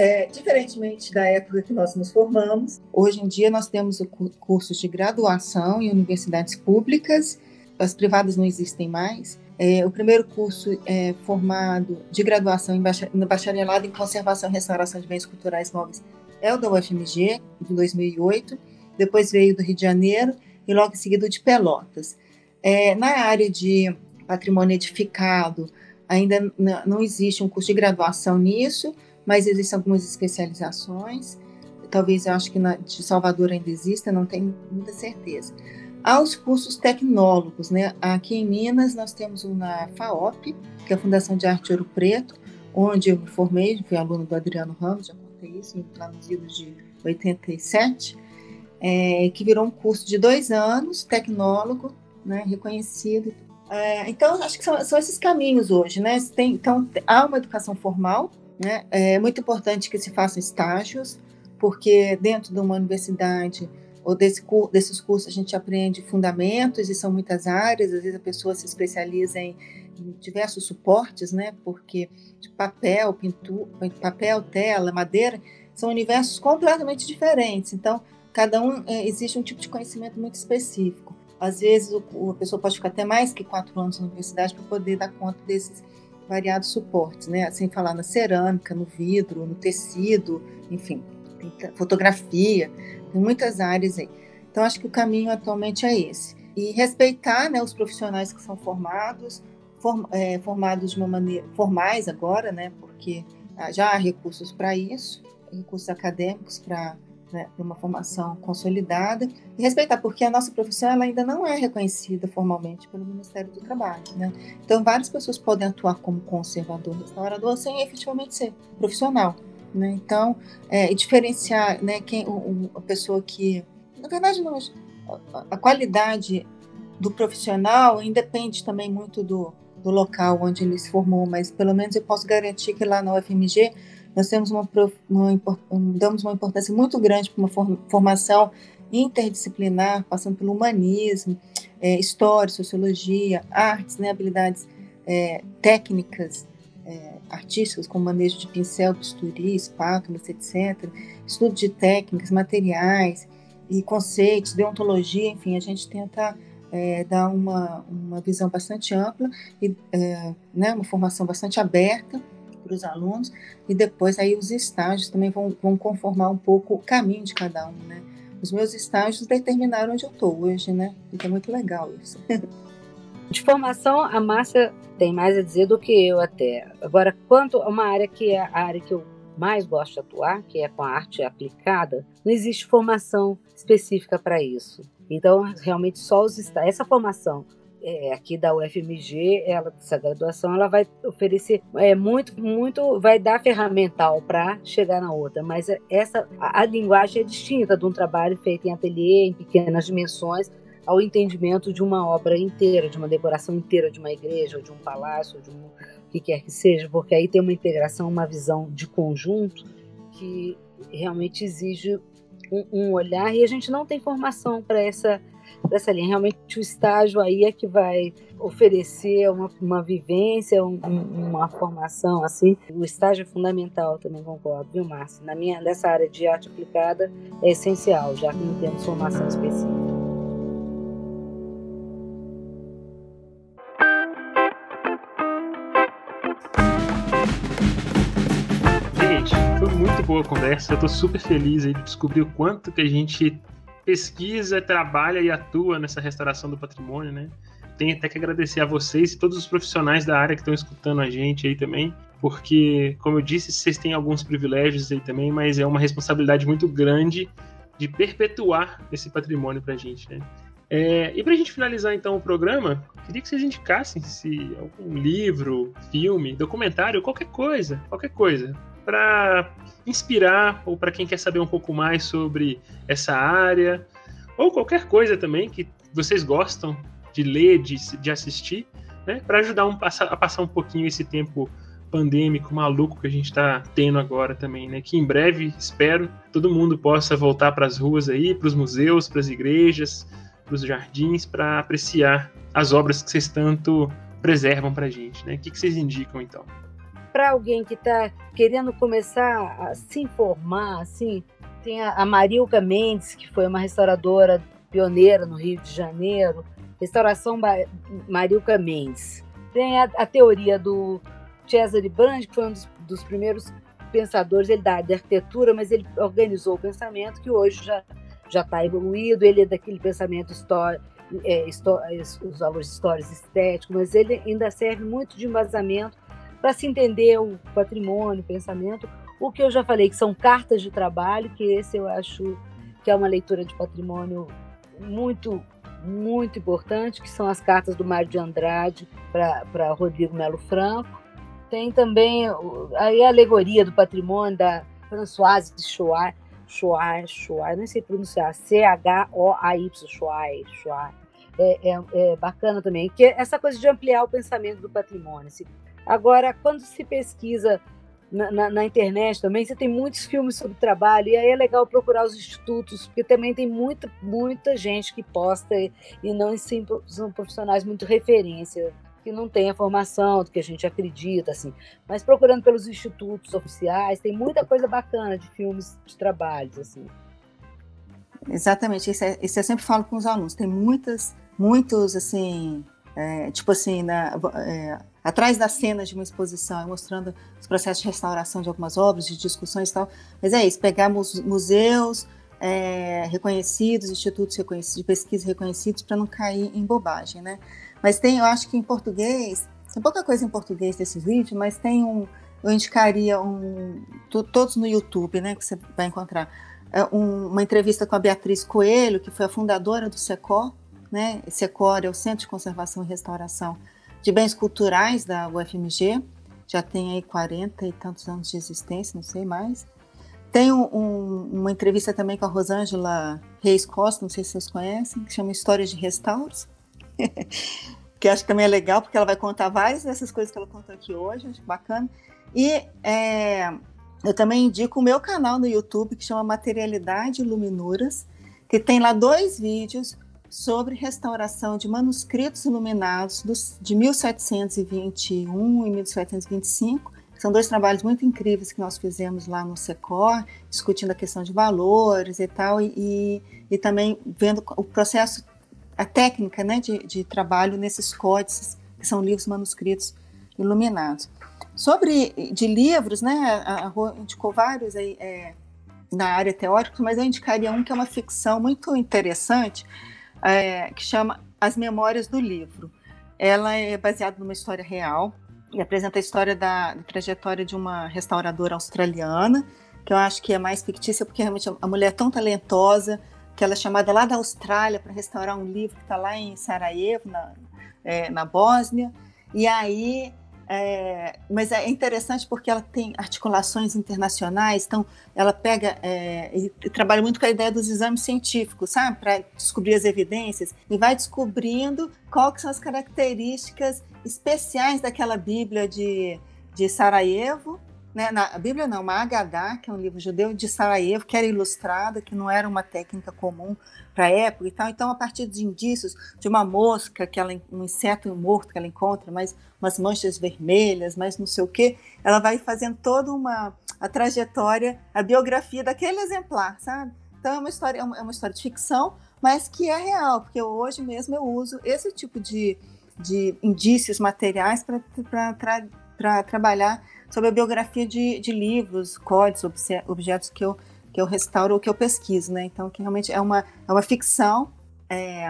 É, diferentemente da época que nós nos formamos, hoje em dia nós temos cursos de graduação em universidades públicas, as privadas não existem mais. É, o primeiro curso é formado de graduação em bacharelado em conservação e restauração de bens culturais móveis é o da UFMG, de 2008. Depois veio do Rio de Janeiro e logo em seguida de Pelotas. É, na área de patrimônio edificado, ainda não existe um curso de graduação nisso, mas existem algumas especializações. Talvez eu acho que na, de Salvador ainda exista, não tenho muita certeza. Há os cursos tecnólogos, né? Aqui em Minas nós temos um na FAOP, que é a Fundação de Arte Ouro Preto, onde eu me formei, fui aluno do Adriano Ramos, já contei isso lá nos idos de 87, é, que virou um curso de dois anos, tecnólogo, né, reconhecido. É, então, acho que são, são, esses caminhos hoje, né? Tem, então, há uma educação formal, né? É muito importante que se façam estágios, porque dentro de uma universidade ou desse, desses cursos a gente aprende fundamentos e são muitas áreas, às vezes a pessoa se especializa em, diversos suportes, né? Porque papel, pintura, papel, tela, madeira, são universos completamente diferentes. Então, cada um é, existe um tipo de conhecimento muito específico. Às vezes o, a pessoa pode ficar até mais que quatro anos na universidade para poder dar conta desses variados suportes, né? Sem falar na cerâmica, no vidro, no tecido, enfim, fotografia, tem muitas áreas aí. Então, acho que o caminho atualmente é esse. E respeitar né, os profissionais que são formados, form, é, formados de uma maneira, formais agora, né? Porque ah, já há recursos para isso, recursos acadêmicos para né, uma formação consolidada e respeitar, porque a nossa profissão ela ainda não é reconhecida formalmente pelo Ministério do Trabalho. Né? Então, várias pessoas podem atuar como conservador, restaurador, sem efetivamente ser profissional. Né? Então, é, diferenciar né, quem, o, a pessoa que. Na verdade, não, a, a qualidade do profissional independe também muito do, do local onde ele se formou, mas pelo menos eu posso garantir que lá na UFMG nós temos uma, uma, damos uma importância muito grande para uma formação interdisciplinar, passando pelo humanismo, é, história, sociologia, artes, né, habilidades é, técnicas, é, artísticas, como manejo de pincel, bisturi, espátulas, etc., estudo de técnicas, materiais e conceitos, deontologia, enfim, a gente tenta é, dá uma, uma visão bastante ampla e é, né, uma formação bastante aberta para os alunos e depois aí os estágios também vão, vão conformar um pouco o caminho de cada um, né? Os meus estágios determinaram onde eu estou hoje, né? Então é muito legal isso. De formação, a Márcia tem mais a dizer do que eu até. Agora, quanto a uma área que é a área que eu mais gosto de atuar, que é com a arte aplicada, não existe formação específica para isso. Então, realmente, só os essa formação é, aqui da UFMG, ela, essa graduação, ela vai oferecer é, muito, muito, vai dar ferramental para chegar na outra, mas essa, a, a, linguagem é distinta de um trabalho feito em ateliê, em pequenas dimensões, ao entendimento de uma obra inteira, de uma decoração inteira de uma igreja, ou de um palácio, ou de um o que quer que seja, porque aí tem uma integração, uma visão de conjunto que realmente exige um, um olhar e a gente não tem formação para essa dessa linha. Realmente o estágio aí é que vai oferecer uma, uma vivência, um, uma formação assim. O estágio é fundamental, também concordo, viu, Márcia? Na minha dessa área de arte aplicada é essencial, já que não temos formação específica. Boa conversa. Eu tô super feliz aí de descobrir o quanto que a gente pesquisa, trabalha e atua nessa restauração do patrimônio, né? Tenho até que agradecer a vocês e todos os profissionais da área que estão escutando a gente aí também, porque, como eu disse, vocês têm alguns privilégios aí também, mas é uma responsabilidade muito grande de perpetuar esse patrimônio para a gente, né? É, e para a gente finalizar então o programa, queria que vocês indicassem se algum livro, filme, documentário, qualquer coisa, qualquer coisa, para inspirar ou para quem quer saber um pouco mais sobre essa área ou qualquer coisa também que vocês gostam de ler, de, de assistir, né, para ajudar um, a passar um pouquinho esse tempo pandêmico maluco que a gente está tendo agora também, né? Que em breve, espero, todo mundo possa voltar para as ruas aí, para os museus, para as igrejas, para os jardins, para apreciar as obras que vocês tanto preservam para a gente, né? O que, que vocês indicam então? Para alguém que está querendo começar a se informar, assim, tem a, Marilca Mendes, que foi uma restauradora pioneira no Rio de Janeiro, Restauração Marilca Mendes. Tem a, a teoria do Cesare Brand, que foi um dos, dos primeiros pensadores ele da, arquitetura, mas ele organizou o pensamento que hoje já já está evoluído. Ele é daquele pensamento histórico, é, os valores históricos estéticos, mas ele ainda serve muito de embasamento para se entender o patrimônio, o pensamento. O que eu já falei, que são cartas de trabalho, que esse eu acho que é uma leitura de patrimônio muito, muito importante, que são as cartas do Mário de Andrade para Rodrigo Melo Franco. Tem também a alegoria do patrimônio da Françoise de Chouard, Chouard, Chouard, não sei pronunciar, C-H-O-A-Y, Chouard, Chouard. É, é, é, bacana também, que é essa coisa de ampliar o pensamento do patrimônio, assim, Agora, quando se pesquisa na, na, na, internet também, você tem muitos filmes sobre trabalho, e aí é legal procurar os institutos, porque também tem muita, muita gente que posta e, e não assim, são profissionais muito referência, que não tem a formação do que a gente acredita, assim. Mas procurando pelos institutos oficiais, tem muita coisa bacana de filmes de trabalhos, assim. Exatamente, isso, é, isso eu sempre falo com os alunos, tem muitas, muitos, assim, é, tipo assim, na, é, atrás das cenas de uma exposição, mostrando os processos de restauração de algumas obras, de discussões e tal. Mas é isso, pegar museus é, reconhecidos, institutos reconhecidos, de pesquisa reconhecidos, para não cair em bobagem, né? Mas tem, eu acho que em português, tem pouca coisa em português desses vídeos, mas tem um, eu indicaria um, todos no YouTube, né, que você vai encontrar, é um, uma entrevista com a Beatriz Coelho, que foi a fundadora do SECOR, né? SECOR é o Centro de Conservação e Restauração de bens culturais da UFMG, já tem aí 40 e tantos anos de existência, não sei mais. Tem um, um, uma entrevista também com a Rosângela Reis Costa, não sei se vocês conhecem, que chama Histórias de Restauros, que acho que também é legal, porque ela vai contar várias dessas coisas que ela contou aqui hoje, acho bacana. E é, eu também indico o meu canal no YouTube, que chama Materialidade Luminuras, que tem lá dois vídeos sobre restauração de manuscritos iluminados dos, de 1721 e 1725. São dois trabalhos muito incríveis que nós fizemos lá no SECOR, discutindo a questão de valores e tal, e, e também vendo o processo a técnica né, de, de trabalho nesses códices, que são livros manuscritos iluminados. Sobre de livros, né, a, a indicou vários aí, é, na área teórica, mas eu indicaria um que é uma ficção muito interessante, é, que chama As Memórias do Livro. Ela é baseada numa história real e apresenta a história da, da trajetória de uma restauradora australiana, que eu acho que é mais fictícia, porque realmente a mulher é tão talentosa que ela é chamada lá da Austrália para restaurar um livro que está lá em Sarajevo, na, é, na Bósnia, e aí é, mas é interessante porque ela tem articulações internacionais, então ela pega é, e, e, trabalha muito com a ideia dos exames científicos, sabe, para descobrir as evidências e vai descobrindo quais são as características especiais daquela Bíblia de, de Sarajevo né, na a Bíblia não, uma Agadá, que é um livro judeu de Sarajevo, que era ilustrada, que não era uma técnica comum para a época e tal. Então, a partir de indícios de uma mosca, que ela, um inseto morto que ela encontra, mais umas manchas vermelhas, mais não sei o quê, ela vai fazendo toda uma a trajetória, a biografia daquele exemplar, sabe? Então, é uma história, é uma, é história de ficção, mas que é real, porque hoje mesmo eu uso esse tipo de, de indícios materiais para trabalhar sobre a biografia de, de livros, códigos, objetos que eu, que eu restauro ou que eu pesquiso, né? Então, que realmente é uma, é uma ficção, é,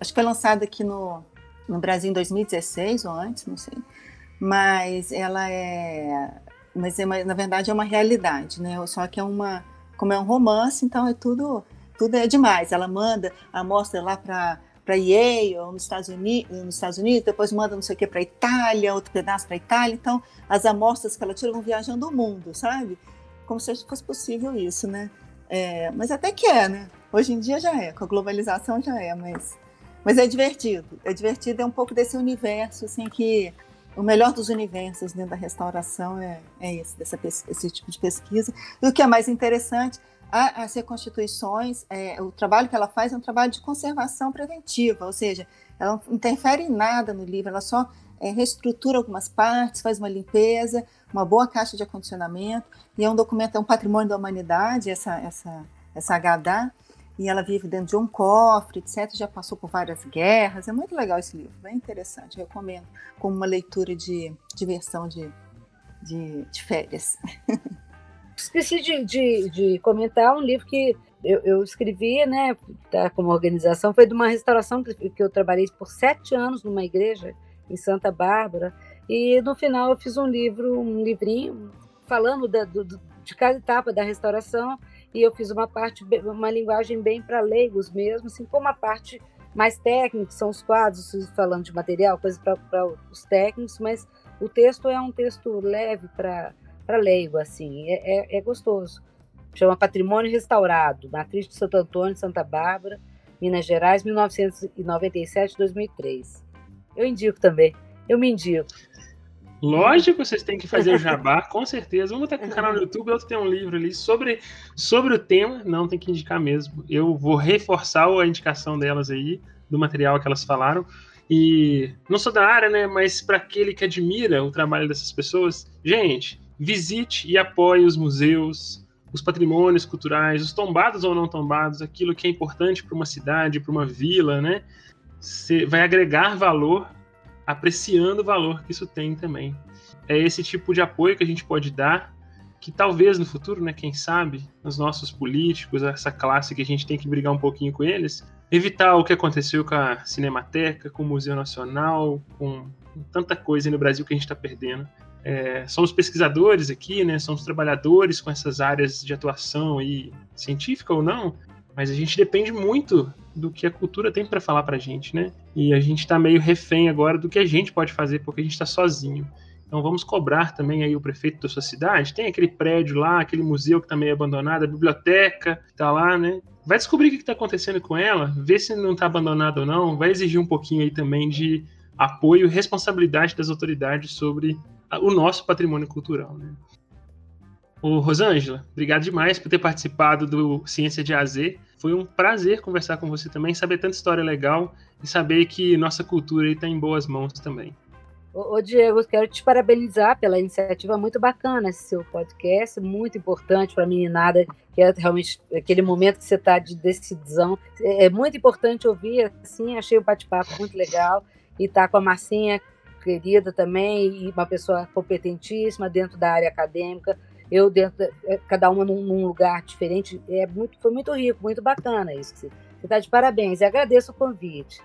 acho que foi lançada aqui no, no Brasil em 2016 ou antes, não sei, mas ela é, mas é uma, na verdade é uma realidade, né? Só que é uma, como é um romance, então é tudo, tudo é demais. Ela manda a mostra lá para para Yale, nos Estados, Unidos, nos Estados Unidos, depois manda não sei o que para Itália, outro pedaço para Itália. Então, as amostras que ela tira vão viajando o mundo, sabe? Como se fosse possível isso, né? É, mas até que é, né? Hoje em dia já é, com a globalização já é, mas, mas é divertido. É divertido, é um pouco desse universo, assim, que o melhor dos universos dentro da restauração é, é esse, dessa, esse tipo de pesquisa. E o que é mais interessante as reconstituições, é, o trabalho que ela faz é um trabalho de conservação preventiva, ou seja, ela não interfere em nada no livro, ela só é, reestrutura algumas partes, faz uma limpeza, uma boa caixa de acondicionamento, e é um documento, é um patrimônio da humanidade, essa, essa, essa HDA, e ela vive dentro de um cofre, etc. Já passou por várias guerras, é muito legal esse livro, bem interessante, recomendo como uma leitura de diversão de, de, de férias. esqueci de, de, de, comentar um livro que eu, eu escrevi, né, tá, como organização, foi de uma restauração que, que, eu trabalhei por sete anos numa igreja em Santa Bárbara, e no final eu fiz um livro, um livrinho, falando da, do, de cada etapa da restauração, e eu fiz uma parte, uma linguagem bem para leigos mesmo, assim, com uma parte mais técnica, que são os quadros, falando de material, coisas para os técnicos, mas o texto é um texto leve para leigo, assim, é, é, é, gostoso. Chama Patrimônio Restaurado, Matriz de Santo Antônio, Santa Bárbara, Minas Gerais, 1997-2003. Eu indico também, eu me indico. Lógico, vocês têm que fazer o jabá, com certeza. Um tá com o canal no YouTube, outro tem um livro ali sobre, sobre o tema. Não, tem que indicar mesmo. Eu vou reforçar a indicação delas aí, do material que elas falaram. E não sou da área, né? Mas para aquele que admira o trabalho dessas pessoas, gente, visite e apoie os museus, os patrimônios culturais, os tombados ou não tombados, aquilo que é importante para uma cidade, para uma vila, né? Você vai agregar valor, apreciando o valor que isso tem também. É esse tipo de apoio que a gente pode dar, que talvez no futuro, né, quem sabe, os nossos políticos, essa classe que a gente tem que brigar um pouquinho com eles, evitar o que aconteceu com a Cinemateca, com o Museu Nacional, com tanta coisa no Brasil que a gente está perdendo é, somos pesquisadores aqui, né? Somos trabalhadores com essas áreas de atuação aí, científica ou não, mas a gente depende muito do que a cultura tem para falar para gente, né? E a gente está meio refém agora do que a gente pode fazer porque a gente está sozinho. Então vamos cobrar também aí o prefeito da sua cidade. Tem aquele prédio lá, aquele museu que está meio abandonado, a biblioteca está lá, né? Vai descobrir o que está acontecendo com ela, ver se não está abandonado ou não. Vai exigir um pouquinho aí também de apoio e responsabilidade das autoridades sobre o nosso patrimônio cultural. Né? Ô, Rosângela, obrigado demais por ter participado do Ciência de AZ. Foi um prazer conversar com você também, saber tanta história legal e saber que nossa cultura está em boas mãos também. Ô, Diego, quero te parabenizar pela iniciativa muito bacana esse seu podcast, muito importante para a meninada, que é realmente aquele momento que você está de decisão. É, é muito importante ouvir, assim, achei o bate-papo muito legal e tá com a Marcinha, querida também, e uma pessoa competentíssima dentro da área acadêmica. Eu dentro, é, cada uma num, num lugar diferente, é muito, foi muito rico, muito bacana isso. Você está de parabéns e agradeço o convite.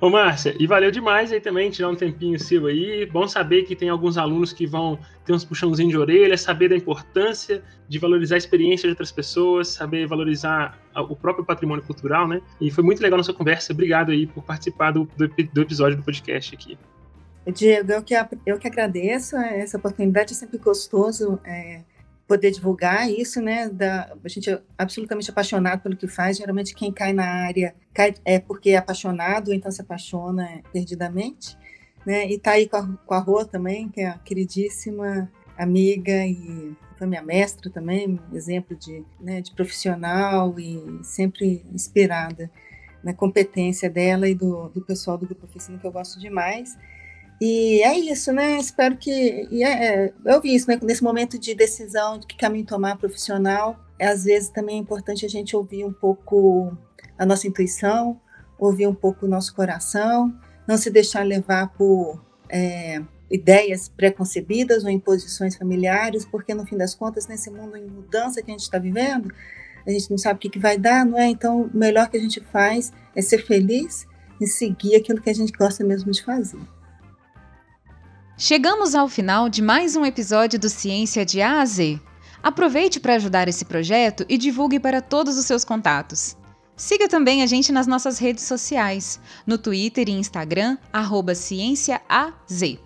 Ô, Márcia, e valeu demais aí também tirar um tempinho seu aí. Bom saber que tem alguns alunos que vão ter uns puxãozinhos de orelha, saber da importância de valorizar a experiência de outras pessoas, saber valorizar o próprio patrimônio cultural, né? E foi muito legal nossa conversa. Obrigado aí por participar do, do, do episódio do podcast aqui. Diego, eu que, eu que agradeço essa oportunidade, é sempre gostoso é, poder divulgar isso, né? Da, a gente é absolutamente apaixonado pelo que faz. Geralmente quem cai na área cai é porque é apaixonado, então se apaixona perdidamente, né? E tá aí com a, com a Rô também, que é a queridíssima amiga e foi minha mestra também, exemplo de, né, de profissional e sempre inspirada na competência dela e do, do pessoal do Grupo Oficina, que eu gosto demais. E é isso, né? Espero que. É, é, eu vi isso, né? Nesse momento de decisão de que caminho tomar profissional, é, às vezes também é importante a gente ouvir um pouco a nossa intuição, ouvir um pouco o nosso coração, não se deixar levar por é, ideias preconcebidas ou imposições familiares, porque no fim das contas, nesse mundo em mudança que a gente está vivendo, a gente não sabe o que, que vai dar, não é? Então, o melhor que a gente faz é ser feliz e seguir aquilo que a gente gosta mesmo de fazer. Chegamos ao final de mais um episódio do Ciência de A a Z. Aproveite para ajudar esse projeto e divulgue para todos os seus contatos. Siga também a gente nas nossas redes sociais, no Twitter e Instagram, arroba CiênciaAZ.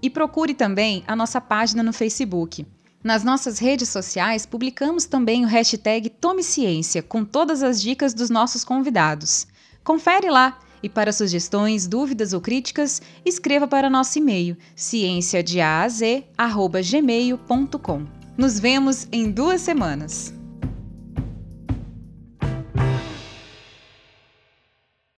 E procure também a nossa página no Facebook. Nas nossas redes sociais, publicamos também o hashtag Tome Ciência, com todas as dicas dos nossos convidados. Confere lá! E para sugestões, dúvidas ou críticas, escreva para nosso e-mail ciênciadeaz@gmail.com. Nos vemos em duas semanas.